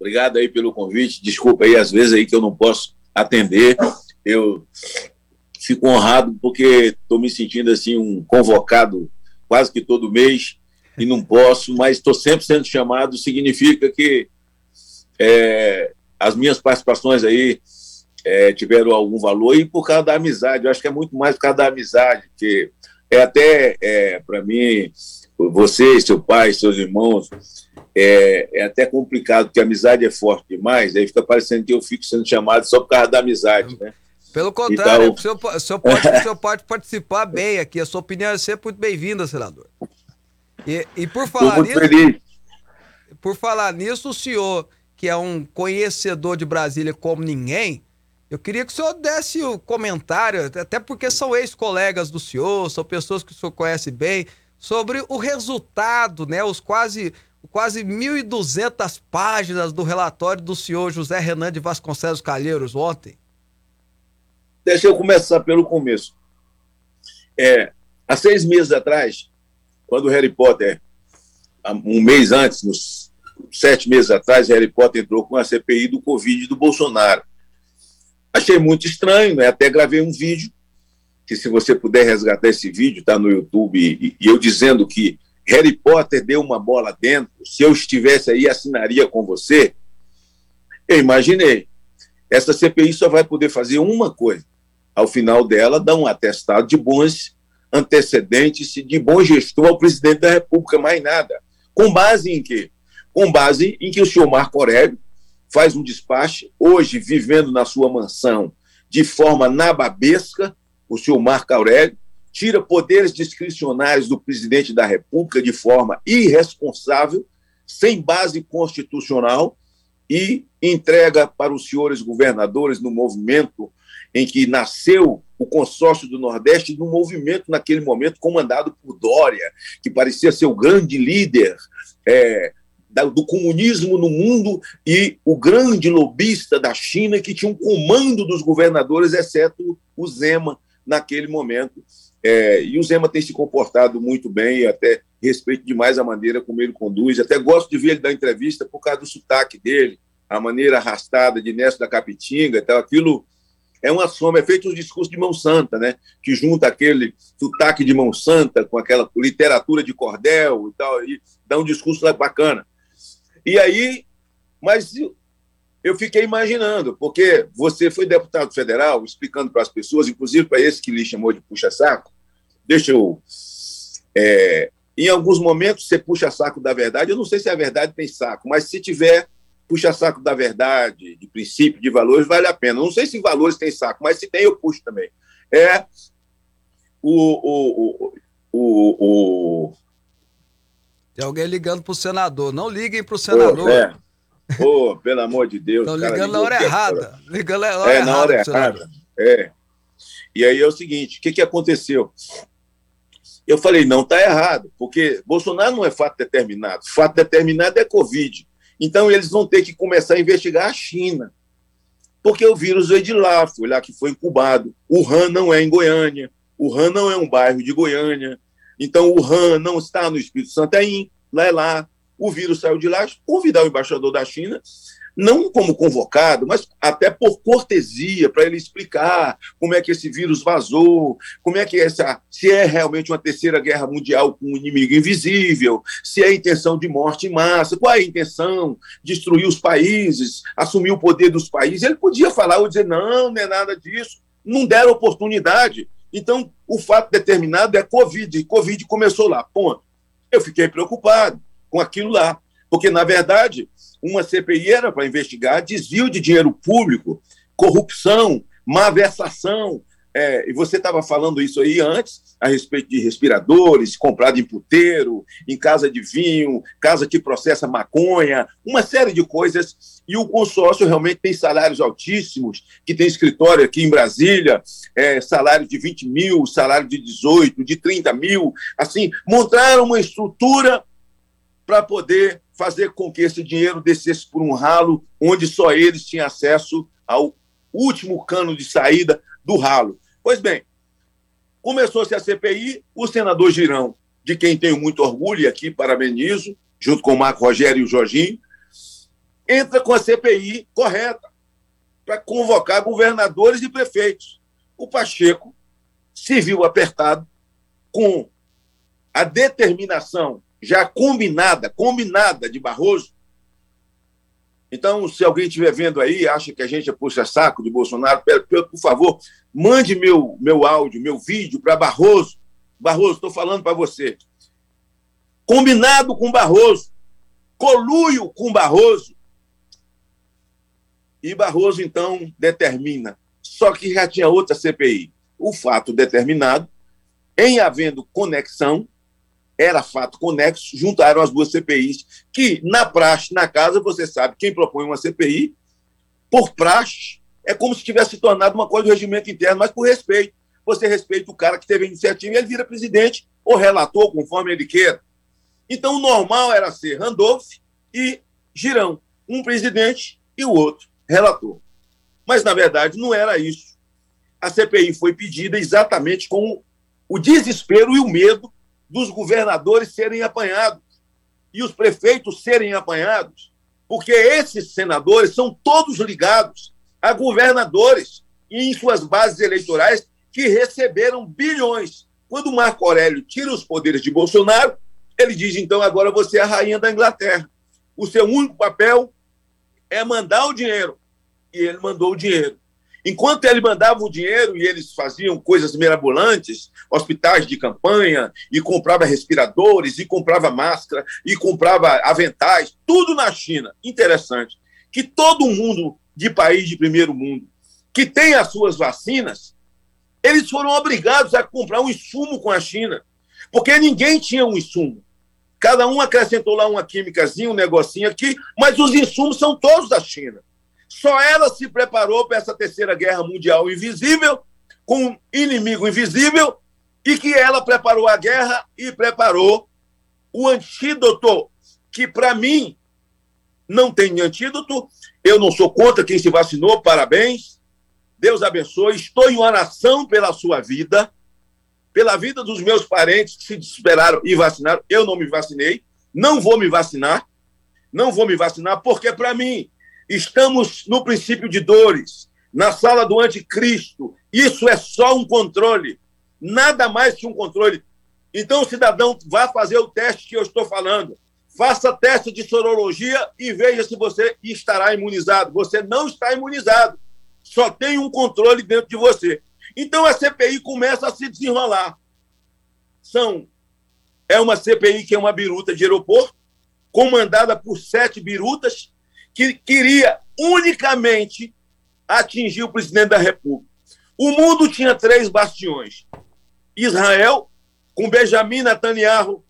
Obrigado aí pelo convite. Desculpa aí, às vezes aí que eu não posso atender. Eu fico honrado porque estou me sentindo assim um convocado quase que todo mês e não posso, mas estou sempre sendo chamado. Significa que é, as minhas participações aí é, tiveram algum valor e por causa da amizade. Eu acho que é muito mais por causa da amizade, que é até é, para mim, você, seu pai, seus irmãos, é, é até complicado, porque a amizade é forte demais, aí fica parecendo que eu fico sendo chamado só por causa da amizade, né? Pelo contrário, Então- o, senhor, o, senhor pode, o senhor pode participar bem aqui. A sua opinião é sempre muito bem-vinda, senador. E, e por falar nisso, feliz. por falar nisso, o senhor, que é um conhecedor de Brasília como ninguém, eu queria que o senhor desse o comentário, até porque são ex-colegas do senhor, são pessoas que o senhor conhece bem, sobre o resultado, né? Os quase, quase 1.200 páginas do relatório do senhor José Renan de Vasconcelos Calheiros ontem. Deixa eu começar pelo começo. É, há seis meses atrás, quando Harry Potter, um mês antes, nos sete meses atrás, Harry Potter entrou com a CPI do Covid do Bolsonaro. Achei muito estranho, né? até gravei um vídeo, que se você puder resgatar esse vídeo, está no YouTube, e, e eu dizendo que Harry Potter deu uma bola dentro, se eu estivesse aí, assinaria com você. Eu imaginei. Essa CPI só vai poder fazer uma coisa, ao final dela, dar um atestado de bons antecedentes de bom gestor ao presidente da República, mais nada. Com base em quê? Com base em que o senhor Marco Aurélio faz um despacho, hoje vivendo na sua mansão de forma nababesca, o senhor Marco Aurélio tira poderes discricionários do presidente da República de forma irresponsável, sem base constitucional, e entrega para os senhores governadores no movimento em que nasceu o consórcio do Nordeste, num movimento naquele momento comandado por Dória, que parecia ser o grande líder é, do comunismo no mundo e o grande lobista da China, que tinha um comando dos governadores, exceto o Zema, naquele momento. É, e o Zema tem se comportado muito bem, e até respeito demais a maneira como ele conduz. Até gosto de ver ele dar entrevista por causa do sotaque dele, a maneira arrastada de Néstor da Capitinga, então aquilo é uma soma, é feito um discurso de mão santa, né? Que junta aquele sotaque de mão santa com aquela literatura de cordel e tal, e dá um discurso bacana. E aí, mas eu- fiquei imaginando, porque você foi deputado federal, explicando para as pessoas, inclusive para esse que lhe chamou de puxa-saco, deixa eu. é, em alguns momentos você puxa saco da verdade, eu não sei se a verdade tem saco, mas se tiver puxa saco da verdade, de princípio, de valores, vale a pena. Não sei se valores tem saco, mas se tem, eu puxo também. É o. o, o, o, o Tem alguém ligando pro senador. Não liguem pro senador. Pô, é. Pô, pelo amor de Deus. Estão ligando na hora errada. Ligando na hora É, na hora errada pro senador. errada. É. E aí é o seguinte: o que, que aconteceu? Eu falei, não, está errado, porque Bolsonaro não é fato determinado. Fato determinado é Covid. Então, eles vão ter que começar a investigar a China. Porque o vírus veio de lá, foi lá que foi incubado. O RAM não é em Goiânia, o RAM não é um bairro de Goiânia, então o RAM não está no Espírito Santo, é lá é lá. O vírus saiu de lá, convidar o embaixador da China não como convocado, mas até por cortesia, para ele explicar como é que esse vírus vazou, como é que essa. se é realmente uma terceira guerra mundial com um inimigo invisível, se é intenção de morte em massa, qual é a intenção? Destruir os países, assumir o poder dos países. Ele podia falar ou dizer, não, não é nada disso. Não deram oportunidade. Então, o fato determinado é Covid. Covid começou lá, ponto. Eu fiquei preocupado com aquilo lá, porque, na verdade, uma CPI era para investigar desvio de dinheiro público, corrupção, malversação. É, e você estava falando isso aí antes, a respeito de respiradores, comprado em puteiro, em casa de vinho, casa que processa maconha, uma série de coisas. E o consórcio realmente tem salários altíssimos, que tem escritório aqui em Brasília, é, salário de 20 mil, salário de 18, de 30 mil. Assim, montaram uma estrutura para poder fazer com que esse dinheiro descesse por um ralo onde só eles tinham acesso ao último cano de saída do ralo. Pois bem, começou-se a CPI, o senador Girão, de quem tenho muito orgulho e aqui parabenizo, junto com o Marco Rogério e o Jorginho, entra com a CPI correta para convocar governadores e prefeitos. O Pacheco se viu apertado com a determinação já combinada, combinada de Barroso. Então, se alguém estiver vendo aí, acha que a gente é puxa-saco de Bolsonaro, por favor, mande meu, meu áudio, meu vídeo para Barroso. Barroso, estou falando para você. Combinado com Barroso, coluio com Barroso. E Barroso, então, determina. Só que já tinha outra CPI. O fato determinado, em havendo conexão, era fato conexo, juntaram as duas CPIs, que na praxe, na casa, você sabe, quem propõe uma CPI, por praxe, é como se tivesse se tornado uma coisa do regimento interno, mas por respeito. Você respeita o cara que teve a iniciativa e ele vira presidente ou relator, conforme ele queira. Então, o normal era ser Randolph e Girão, um presidente e o outro relator. Mas, na verdade, não era isso. A CPI foi pedida exatamente com o desespero e o medo dos governadores serem apanhados e os prefeitos serem apanhados, porque esses senadores são todos ligados a governadores em suas bases eleitorais que receberam bilhões. Quando Marco Aurélio tira os poderes de Bolsonaro, ele diz: então agora você é a rainha da Inglaterra. O seu único papel é mandar o dinheiro. E ele mandou o dinheiro. Enquanto ele mandava o dinheiro e eles faziam coisas mirabolantes, hospitais de campanha, e comprava respiradores, e comprava máscara, e comprava aventais, tudo na China. Interessante. Que todo mundo de país de primeiro mundo que tem as suas vacinas, eles foram obrigados a comprar um insumo com a China, porque ninguém tinha um insumo. Cada um acrescentou lá uma químicazinha, um negocinho aqui, mas os insumos são todos da China. Só ela se preparou para essa terceira guerra mundial invisível, com um inimigo invisível, e que ela preparou a guerra e preparou o antídoto, que para mim não tem antídoto. Eu não sou contra quem se vacinou, parabéns. Deus abençoe. Estou em oração pela sua vida, pela vida dos meus parentes que se desesperaram e vacinaram. Eu não me vacinei, não vou me vacinar, não vou me vacinar, porque para mim Estamos no princípio de dores, na sala do anticristo. Isso é só um controle, nada mais que um controle. Então, cidadão vá fazer o teste que eu estou falando. Faça teste de sorologia e veja se você estará imunizado. Você não está imunizado. Só tem um controle dentro de você. Então a CPI começa a se desenrolar. São é uma CPI que é uma biruta de aeroporto, comandada por sete birutas, que queria unicamente atingir o presidente da República. O mundo tinha três bastiões: Israel, com Benjamin Netanyahu,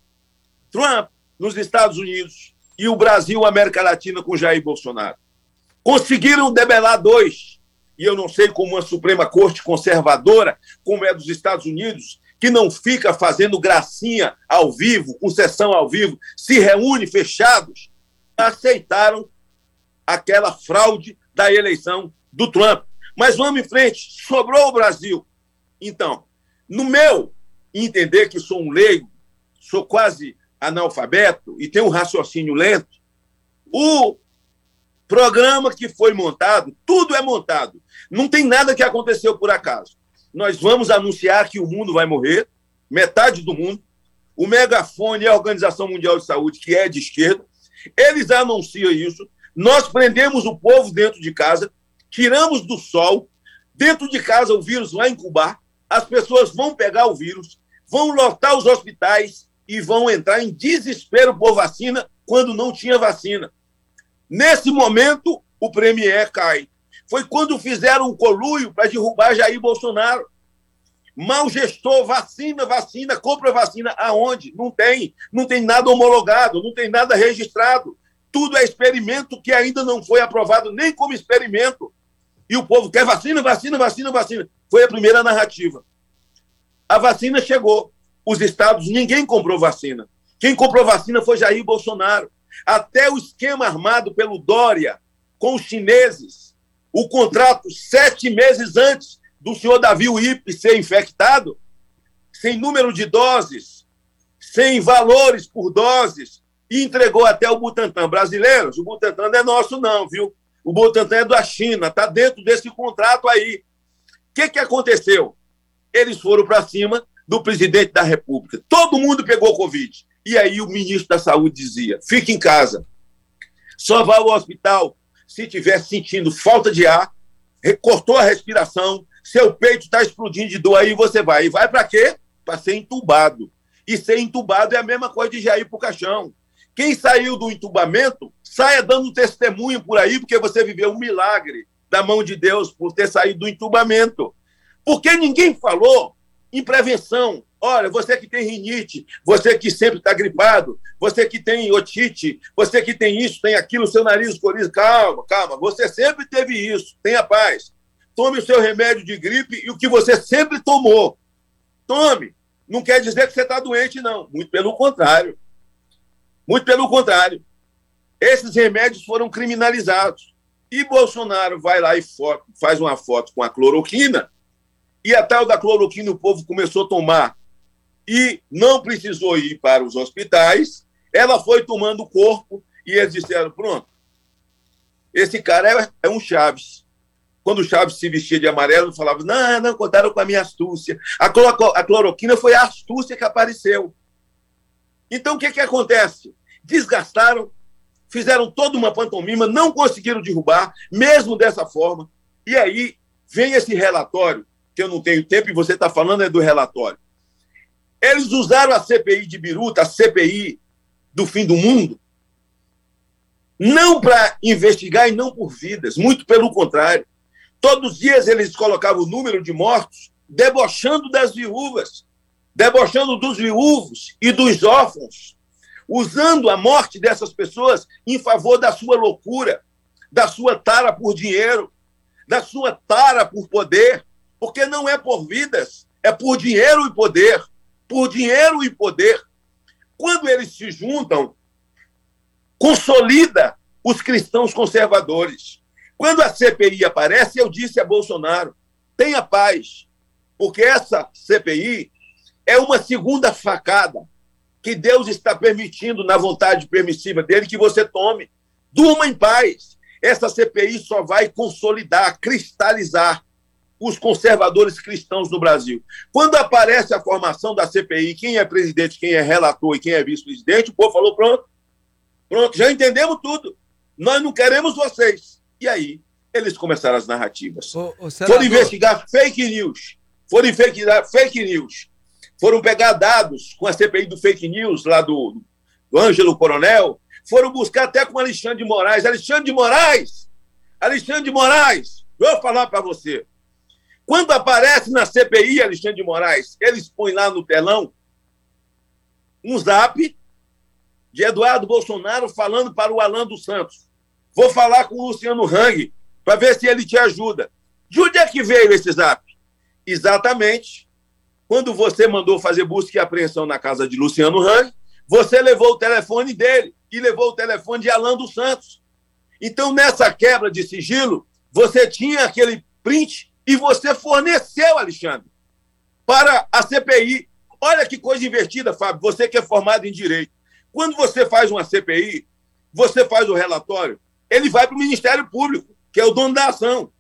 Trump nos Estados Unidos e o Brasil, América Latina, com Jair Bolsonaro. Conseguiram debelar dois. E eu não sei como uma Suprema Corte conservadora, como é dos Estados Unidos, que não fica fazendo gracinha ao vivo, com sessão ao vivo, se reúne fechados, aceitaram aquela fraude da eleição do Trump. Mas vamos em frente, sobrou o Brasil. Então, no meu entender que sou um leigo, sou quase analfabeto e tenho um raciocínio lento, o programa que foi montado, tudo é montado. Não tem nada que aconteceu por acaso. Nós vamos anunciar que o mundo vai morrer, metade do mundo. O megafone é a Organização Mundial de Saúde, que é de esquerda. Eles anunciam isso. Nós prendemos o povo dentro de casa, tiramos do sol. Dentro de casa o vírus vai incubar. As pessoas vão pegar o vírus, vão lotar os hospitais e vão entrar em desespero por vacina quando não tinha vacina. Nesse momento, o Premier cai. Foi quando fizeram um coluio para derrubar Jair Bolsonaro. Mal gestor, vacina, vacina, compra vacina. Aonde? Não tem. Não tem nada homologado, não tem nada registrado. Tudo é experimento que ainda não foi aprovado nem como experimento. E o povo quer vacina, vacina, vacina, vacina. Foi a primeira narrativa. A vacina chegou. Os estados, ninguém comprou vacina. Quem comprou vacina foi Jair Bolsonaro. Até o esquema armado pelo Dória com os chineses, o contrato sete meses antes do senhor Davi Uip ser infectado, sem número de doses, sem valores por doses, e entregou até o Butantan. Brasileiros, o Butantan não é nosso, não, viu? O Butantan é da China, está dentro desse contrato aí. O que, que aconteceu? Eles foram para cima do presidente da República. Todo mundo pegou Covid. E aí o ministro da Saúde dizia: fique em casa. Só vá ao hospital se estiver sentindo falta de ar, cortou a respiração, seu peito está explodindo de dor, aí você vai. E vai para quê? Para ser entubado. E ser entubado é a mesma coisa de ir para o caixão. Quem saiu do entubamento, saia dando testemunho por aí, porque você viveu um milagre da mão de Deus por ter saído do entubamento. Porque ninguém falou em prevenção, Olha, você que tem rinite, você que sempre está gripado, você que tem otite, você que tem isso, tem aquilo, seu nariz coriza, calma, calma. Você sempre teve isso, tenha paz. Tome o seu remédio de gripe e o que você sempre tomou. Tome. Não quer dizer que você está doente, não. Muito pelo contrário. Muito pelo contrário. Esses remédios foram criminalizados. E Bolsonaro vai lá e faz uma foto com a cloroquina, e a tal da cloroquina o povo começou a tomar e não precisou ir para os hospitais, ela foi tomando o corpo e eles disseram: pronto, esse cara é, é um Chaves. Quando o Chaves se vestia de amarelo, falava: não, não, contaram com a minha astúcia. A, a cloroquina foi a astúcia que apareceu. Então, o que, que acontece? Desgastaram, fizeram toda uma pantomima, não conseguiram derrubar, mesmo dessa forma. E aí vem esse relatório, que eu não tenho tempo, e você está falando é do relatório. Eles usaram a CPI de Biruta, a CPI do fim do mundo, não para investigar e não por vidas, muito pelo contrário. Todos os dias eles colocavam o número de mortos, debochando das viúvas, debochando dos viúvos e dos órfãos, usando a morte dessas pessoas em favor da sua loucura, da sua tara por dinheiro, da sua tara por poder, porque não é por vidas, é por dinheiro e poder por dinheiro e poder. Quando eles se juntam, consolida os cristãos conservadores. Quando a CPI aparece, eu disse a Bolsonaro: tenha paz, porque essa CPI é uma segunda facada que Deus está permitindo, na vontade permissiva dele, que você tome. Durma em paz. Essa CPI só vai consolidar, cristalizar os conservadores cristãos no Brasil. Quando aparece a formação da CPI, quem é presidente, quem é relator e quem é vice-presidente, o povo falou: pronto, pronto, já entendemos tudo. Nós não queremos vocês. E aí, eles começaram as narrativas. Ô, ô, foram investigar fake news. Foram investigar fake news. Foram pegar dados com a CPI do fake news lá do, do Ângelo Coronel. Foram buscar até com Alexandre de Moraes. Alexandre de Moraes! Alexandre de Moraes! Vou falar para você. Quando aparece na CPI, Alexandre de Moraes, eles põem lá no telão um zap de Eduardo Bolsonaro falando para o Alan dos Santos. Vou falar com o Luciano Hang para ver se ele te ajuda. De onde é que veio esse zap? Exatamente. Quando você mandou fazer busca e apreensão na casa de Luciano Hang, você levou o telefone dele e levou o telefone de Alan dos Santos. Então, nessa quebra de sigilo, você tinha aquele print e você forneceu, Alexandre, para a CPI. Olha que coisa invertida, Fábio, você que é formado em direito. Quando você faz uma CPI, você faz o relatório, ele vai para o Ministério Público, que é o dono da ação.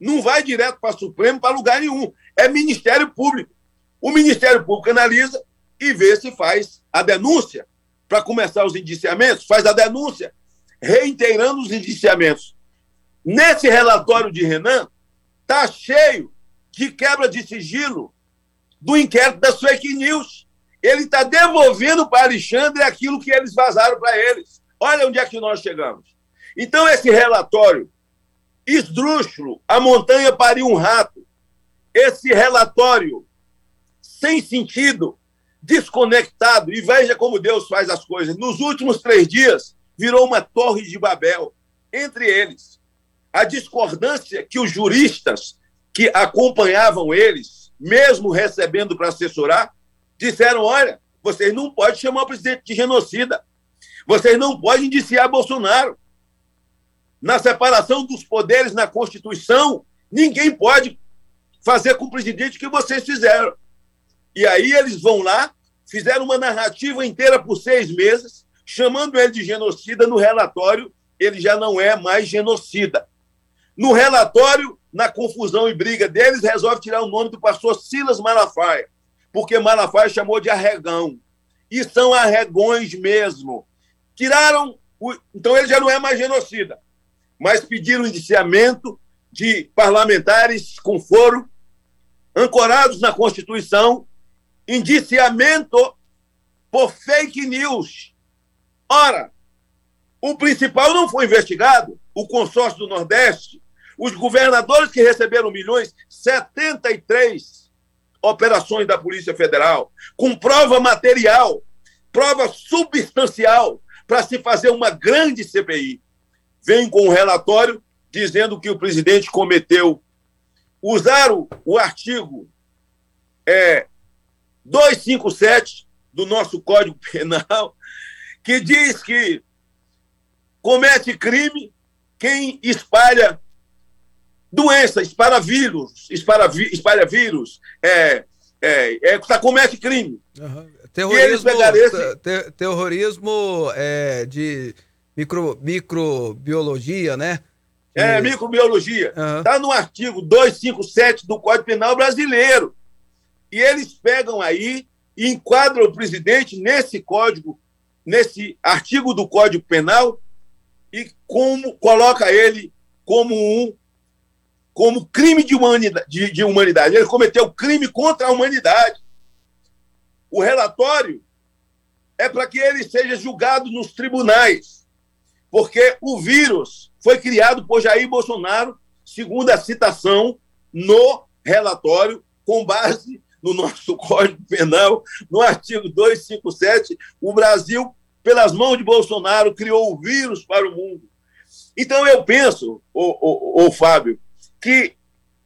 Não vai direto para o Supremo, para lugar nenhum. É Ministério Público. O Ministério Público analisa e vê se faz a denúncia para começar os indiciamentos, faz a denúncia, reiterando os indiciamentos. Nesse relatório de Renan, está cheio de quebra de sigilo do inquérito das fake news. Ele está devolvendo para Alexandre aquilo que eles vazaram para eles. Olha onde é que nós chegamos. Então, esse relatório esdrúxulo, a montanha pariu um rato, esse relatório sem sentido, desconectado, e veja como Deus faz as coisas. Nos últimos três dias, virou uma torre de Babel entre eles a discordância que os juristas que acompanhavam eles, mesmo recebendo para assessorar, disseram: olha, vocês não podem chamar o presidente de genocida, vocês não podem indiciar Bolsonaro. Na separação dos poderes na Constituição, ninguém pode fazer com o presidente o que vocês fizeram. E aí eles vão lá, fizeram uma narrativa inteira por seis meses, chamando ele de genocida no relatório, ele já não é mais genocida. No relatório, na confusão e briga deles, resolve tirar o nome do pastor Silas Malafaia, porque Malafaia chamou de arregão. E são arregões mesmo. Tiraram. O... Então ele já não é mais genocida. Mas pediram indiciamento de parlamentares com foro, ancorados na Constituição, indiciamento por fake news. Ora, o principal não foi investigado, o consórcio do Nordeste, os governadores que receberam milhões, 73 operações da Polícia Federal, com prova material, prova substancial, para se fazer uma grande CPI. Vem com um relatório dizendo que o presidente cometeu. Usaram o artigo é, 257 do nosso Código Penal, que diz que comete crime quem espalha doença, espalha vírus, espalha, espalha vírus, é, é, é, tá, comete crime. Uhum. Terrorismo, esse... ter, terrorismo é, de micro, microbiologia, né? De... É, microbiologia. Está uhum. no artigo 257 do Código Penal Brasileiro. E eles pegam aí e enquadram o presidente nesse código, nesse artigo do Código Penal, e como coloca ele como um como crime de humanidade, de, de humanidade. Ele cometeu crime contra a humanidade. O relatório é para que ele seja julgado nos tribunais, porque o vírus foi criado por Jair Bolsonaro, segundo a citação no relatório, com base no nosso Código Penal, no artigo 257, o Brasil, pelas mãos de Bolsonaro, criou o vírus para o mundo. Então eu penso, o, o, o Fábio, que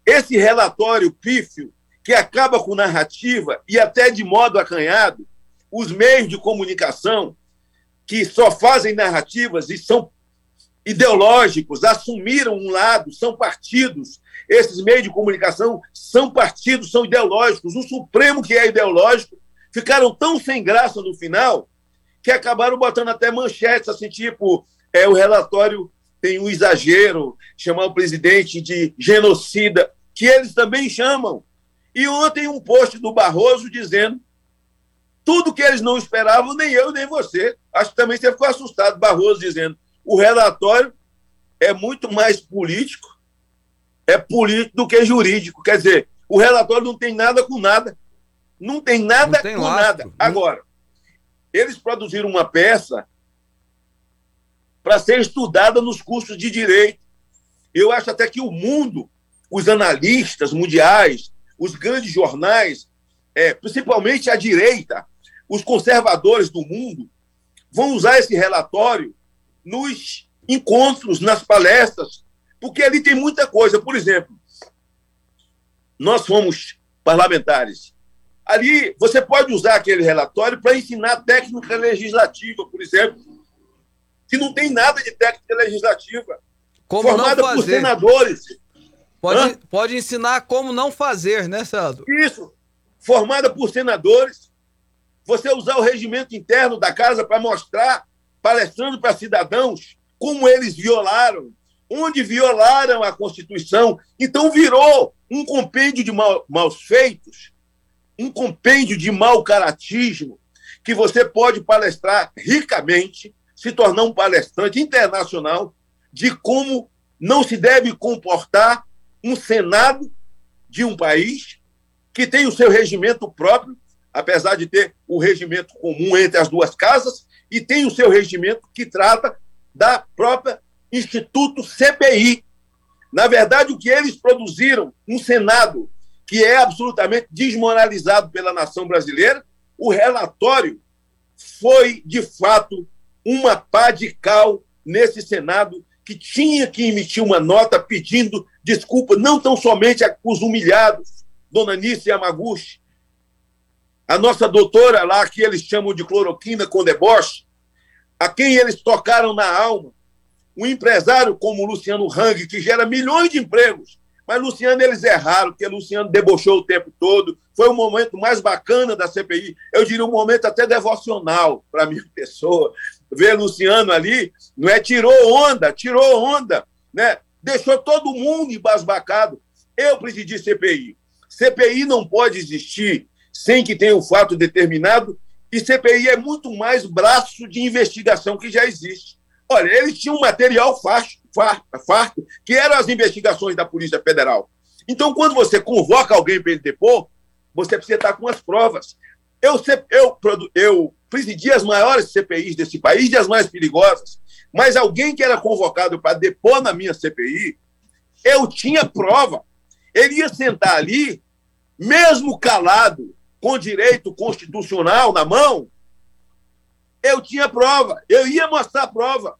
esse relatório pífio, que acaba com narrativa e até de modo acanhado, os meios de comunicação que só fazem narrativas e são ideológicos, assumiram um lado, são partidos. Esses meios de comunicação são partidos, são ideológicos. O Supremo, que é ideológico, ficaram tão sem graça no final que acabaram botando até manchetes, assim, tipo, é, o relatório tem um exagero, chamar o presidente de genocida, que eles também chamam. E ontem um post do Barroso dizendo tudo que eles não esperavam, nem eu, nem você. Acho que também você ficou assustado, Barroso dizendo o relatório é muito mais político, é político do que jurídico. Quer dizer, o relatório não tem nada com nada. Não tem nada tem com lastro. nada. Agora, eles produziram uma peça para ser estudada nos cursos de direito. Eu acho até que o mundo, os analistas mundiais, os grandes jornais, é, principalmente a direita, os conservadores do mundo, vão usar esse relatório nos encontros, nas palestras, porque ali tem muita coisa. Por exemplo, nós fomos parlamentares. Ali você pode usar aquele relatório para ensinar técnica legislativa, por exemplo, que não tem nada de técnica legislativa. Como formada por senadores. Pode, Hã? pode ensinar como não fazer, né, senador? Isso, formada por senadores. Você usar o regimento interno da casa para mostrar, palestrando para cidadãos, como eles violaram, onde violaram a Constituição. Então virou um compêndio de mal, maus feitos, um compêndio de mau caratismo, que você pode palestrar ricamente, se tornar um palestrante internacional de como não se deve comportar um Senado de um país que tem o seu regimento próprio, apesar de ter o regimento comum entre as duas casas, e tem o seu regimento que trata da própria Instituto CPI. Na verdade, o que eles produziram, um Senado que é absolutamente desmoralizado pela nação brasileira, o relatório foi, de fato, uma pá de cal nesse Senado que tinha que emitir uma nota pedindo desculpa, não tão somente os humilhados, Dona Nice Yamaguchi, a nossa doutora lá, que eles chamam de cloroquina com deboche, a quem eles tocaram na alma, um empresário como Luciano Hang, que gera milhões de empregos, mas Luciano eles erraram, porque Luciano debochou o tempo todo, foi o momento mais bacana da CPI, eu diria um momento até devocional para minha pessoa, ver Luciano ali, não é, tirou onda, tirou onda, né, deixou todo mundo embasbacado, eu presidi CPI, CPI não pode existir sem que tenha um fato determinado, e CPI é muito mais braço de investigação que já existe. Olha, eles tinham um material farto, farto, que eram as investigações da Polícia Federal. Então, quando você convoca alguém para ele depor, você precisa estar com as provas. Eu, eu, eu presidi as maiores CPIs desse país e as mais perigosas, mas alguém que era convocado para depor na minha CPI, eu tinha prova. Ele ia sentar ali, mesmo calado, com direito constitucional na mão, eu tinha prova, eu ia mostrar a prova.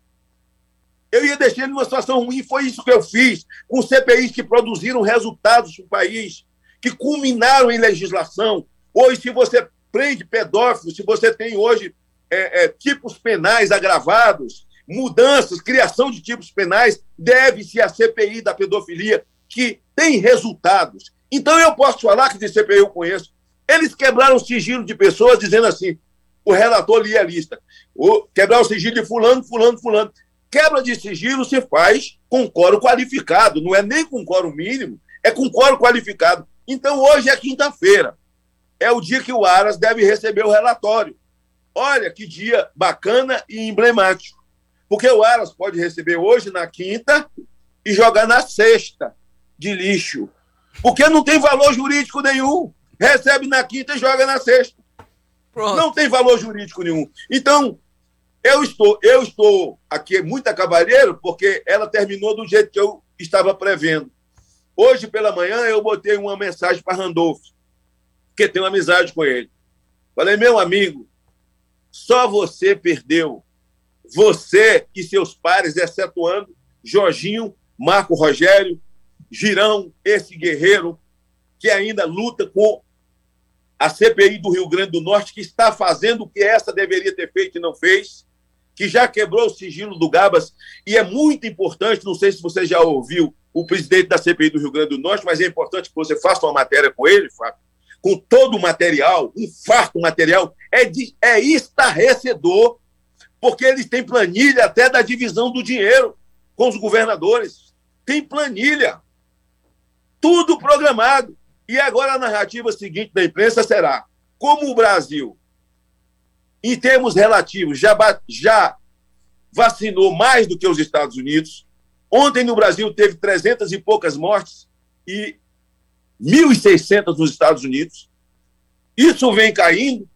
Eu ia deixar ele numa situação ruim, foi isso que eu fiz, com CPIs que produziram resultados para o país, que culminaram em legislação. Hoje, se você prende pedófilos, se você tem hoje é, é, tipos penais agravados, mudanças, criação de tipos penais, deve-se à CPI da pedofilia, que tem resultados. Então, eu posso falar que de CPI eu conheço. Eles quebraram o sigilo de pessoas dizendo assim: o relator lia a lista. O, quebrar o sigilo de fulano, fulano, fulano. Quebra de sigilo se faz com quórum qualificado, não é nem com quórum mínimo, é com quórum qualificado. Então, hoje é quinta-feira. É o dia que o Aras deve receber o relatório. Olha que dia bacana e emblemático. Porque o Aras pode receber hoje na quinta e jogar na sexta de lixo. Porque não tem valor jurídico nenhum. Recebe na quinta e joga na sexta. Pronto. Não tem valor jurídico nenhum. Então, eu estou, eu estou aqui muito cavalheiro porque ela terminou do jeito que eu estava prevendo. Hoje pela manhã eu botei uma mensagem para Randolph, que tenho amizade com ele. Falei, meu amigo, só você perdeu. Você e seus pares, excetuando Jorginho, Marco Rogério, Girão, esse guerreiro que ainda luta com a CPI do Rio Grande do Norte, que está fazendo o que essa deveria ter feito e não fez, que já quebrou o sigilo do Gabas, e é muito importante, não sei se você já ouviu o presidente da CPI do Rio Grande do Norte, mas é importante que você faça uma matéria com ele, Fábio, com todo o material, um farto material, é, de, é estarrecedor, porque eles têm planilha até da divisão do dinheiro com os governadores. Tem planilha. Tudo programado. E agora a narrativa seguinte da imprensa será: como o Brasil, em termos relativos, já, já vacinou mais do que os Estados Unidos. Ontem no Brasil teve 300 e poucas mortes e 1.600 nos Estados Unidos. Isso vem caindo.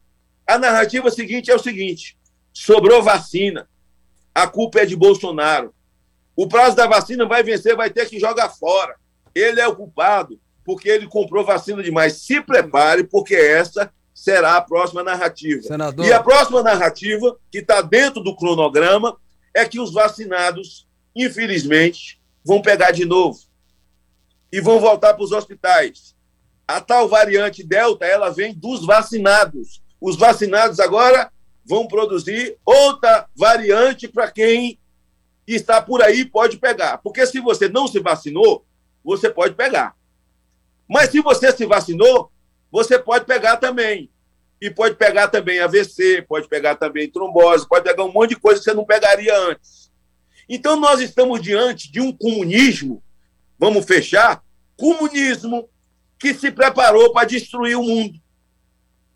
A narrativa seguinte é o seguinte: sobrou vacina. A culpa é de Bolsonaro. O prazo da vacina vai vencer, vai ter que jogar fora. Ele é o culpado porque ele comprou vacina demais. Se prepare, porque essa será a próxima narrativa. Senador. E a próxima narrativa, que está dentro do cronograma, é que os vacinados, infelizmente, vão pegar de novo e vão voltar para os hospitais. A tal variante Delta, ela vem dos vacinados. Os vacinados agora vão produzir outra variante para quem está por aí pode pegar. Porque se você não se vacinou, você pode pegar. Mas se você se vacinou, você pode pegar também. E pode pegar também AVC, pode pegar também trombose, pode pegar um monte de coisa que você não pegaria antes. Então nós estamos diante de um comunismo, vamos fechar, comunismo que se preparou para destruir o mundo,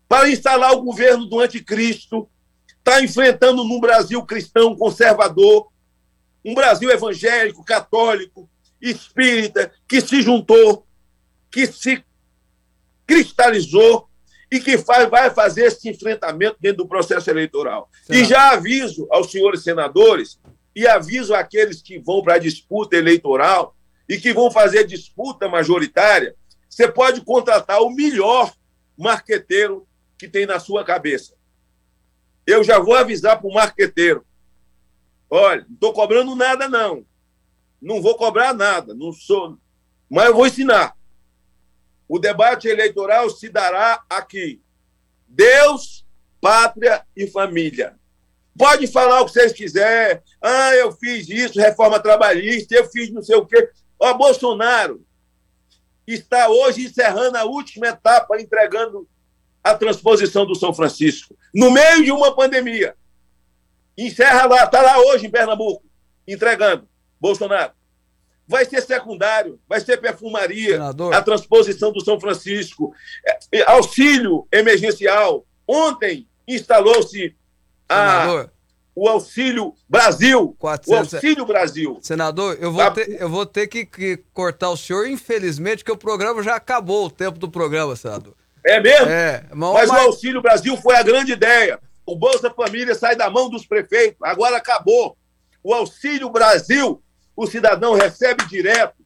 para instalar o governo do anticristo, está enfrentando no Brasil cristão conservador, um Brasil evangélico, católico, espírita, que se juntou, que se cristalizou e que faz, vai fazer esse enfrentamento dentro do processo eleitoral. E já aviso aos senhores senadores e aviso àqueles que vão para a disputa eleitoral e que vão fazer disputa majoritária, você pode contratar o melhor marqueteiro que tem na sua cabeça. Eu já vou avisar para o marqueteiro. Olha, não estou cobrando nada, não. Não vou cobrar nada, não sou. Mas eu vou ensinar. O debate eleitoral se dará aqui. Deus, pátria e família. Pode falar o que vocês quiserem. Ah, eu fiz isso, reforma trabalhista, eu fiz não sei o quê. Ó, Bolsonaro está hoje encerrando a última etapa, entregando a transposição do São Francisco, no meio de uma pandemia. Encerra lá, está lá hoje em Pernambuco, entregando. Bolsonaro. Vai ser secundário, vai ser perfumaria, Senador. a transposição do São Francisco, é, auxílio emergencial. Ontem instalou-se a, o Auxílio Brasil. 400... O Auxílio Brasil. Senador, eu vou tá... ter, eu vou ter que, que, cortar o senhor, infelizmente, que o programa já acabou, o tempo do programa, senador. É mesmo? É, mas, mas o Auxílio Brasil foi a grande ideia. O Bolsa Família sai da mão dos prefeitos, agora acabou. O Auxílio Brasil, o cidadão recebe direto.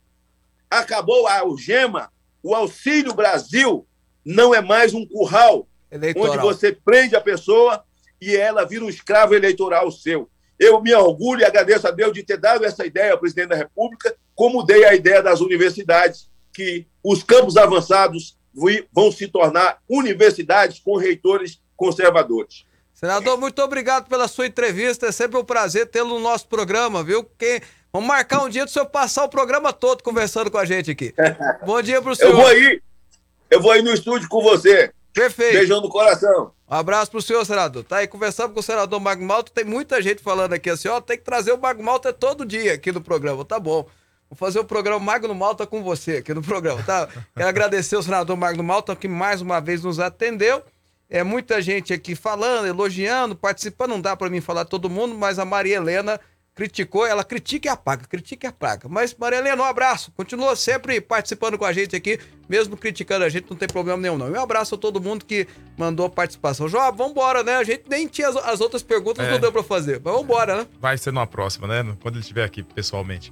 Acabou a algema. O Auxílio Brasil não é mais um curral Eleitoral. onde você prende a pessoa e ela vira um escravo eleitoral seu. Eu me orgulho e agradeço a Deus de ter dado essa ideia ao presidente da República, como dei a ideia das universidades, que os campos avançados vão se tornar universidades com reitores conservadores. Senador, muito obrigado pela sua entrevista. É sempre um prazer tê-lo no nosso programa, viu? Que... Vamos marcar um dia do senhor passar o programa todo conversando com a gente aqui. Bom dia para o senhor. Eu vou aí. Eu vou aí no estúdio com você. Perfeito. Beijão no coração. Um abraço pro senhor, senador. Tá aí conversando com o senador Magno Malta. Tem muita gente falando aqui assim, ó, tem que trazer o Magno Malta todo dia aqui no programa. Tá bom. Vou fazer o programa Magno Malta com você aqui no programa, tá? Quero agradecer ao senador Magno Malta que mais uma vez nos atendeu. É muita gente aqui falando, elogiando, participando. Não dá para mim falar todo mundo, mas a Maria Helena criticou, ela critica e apaga, critica e apaga. Mas, Maria Helena, um abraço. Continua sempre participando com a gente aqui, mesmo criticando a gente, não tem problema nenhum, não. E um abraço a todo mundo que mandou participação. João, vambora, né? A gente nem tinha as, as outras perguntas, é. não deu pra fazer. Mas vambora, né? Vai ser numa próxima, né? Quando ele estiver aqui pessoalmente.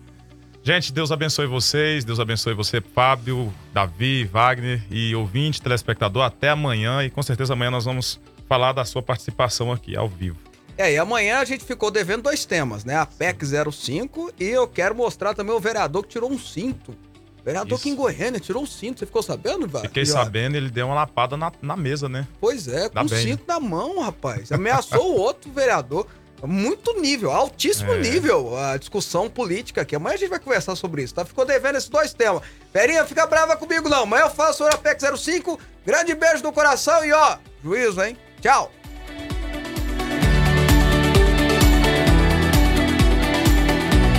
Gente, Deus abençoe vocês, Deus abençoe você, Fábio, Davi, Wagner e ouvinte, telespectador. Até amanhã e com certeza amanhã nós vamos falar da sua participação aqui ao vivo. É, e amanhã a gente ficou devendo dois temas, né? A PEC 05 e eu quero mostrar também o vereador que tirou um cinto. O vereador Isso. que em Goiânia tirou um cinto. Você ficou sabendo, velho? Fiquei sabendo, ele deu uma lapada na, na mesa, né? Pois é, com o cinto na mão, rapaz. Ameaçou o outro vereador. Muito nível, altíssimo é. nível a discussão política aqui. Amanhã a gente vai conversar sobre isso, tá? Ficou devendo esses dois temas. Perinha, fica brava comigo não. Amanhã eu faço sobre a PEC 05. Grande beijo no coração e ó, juízo, hein? Tchau.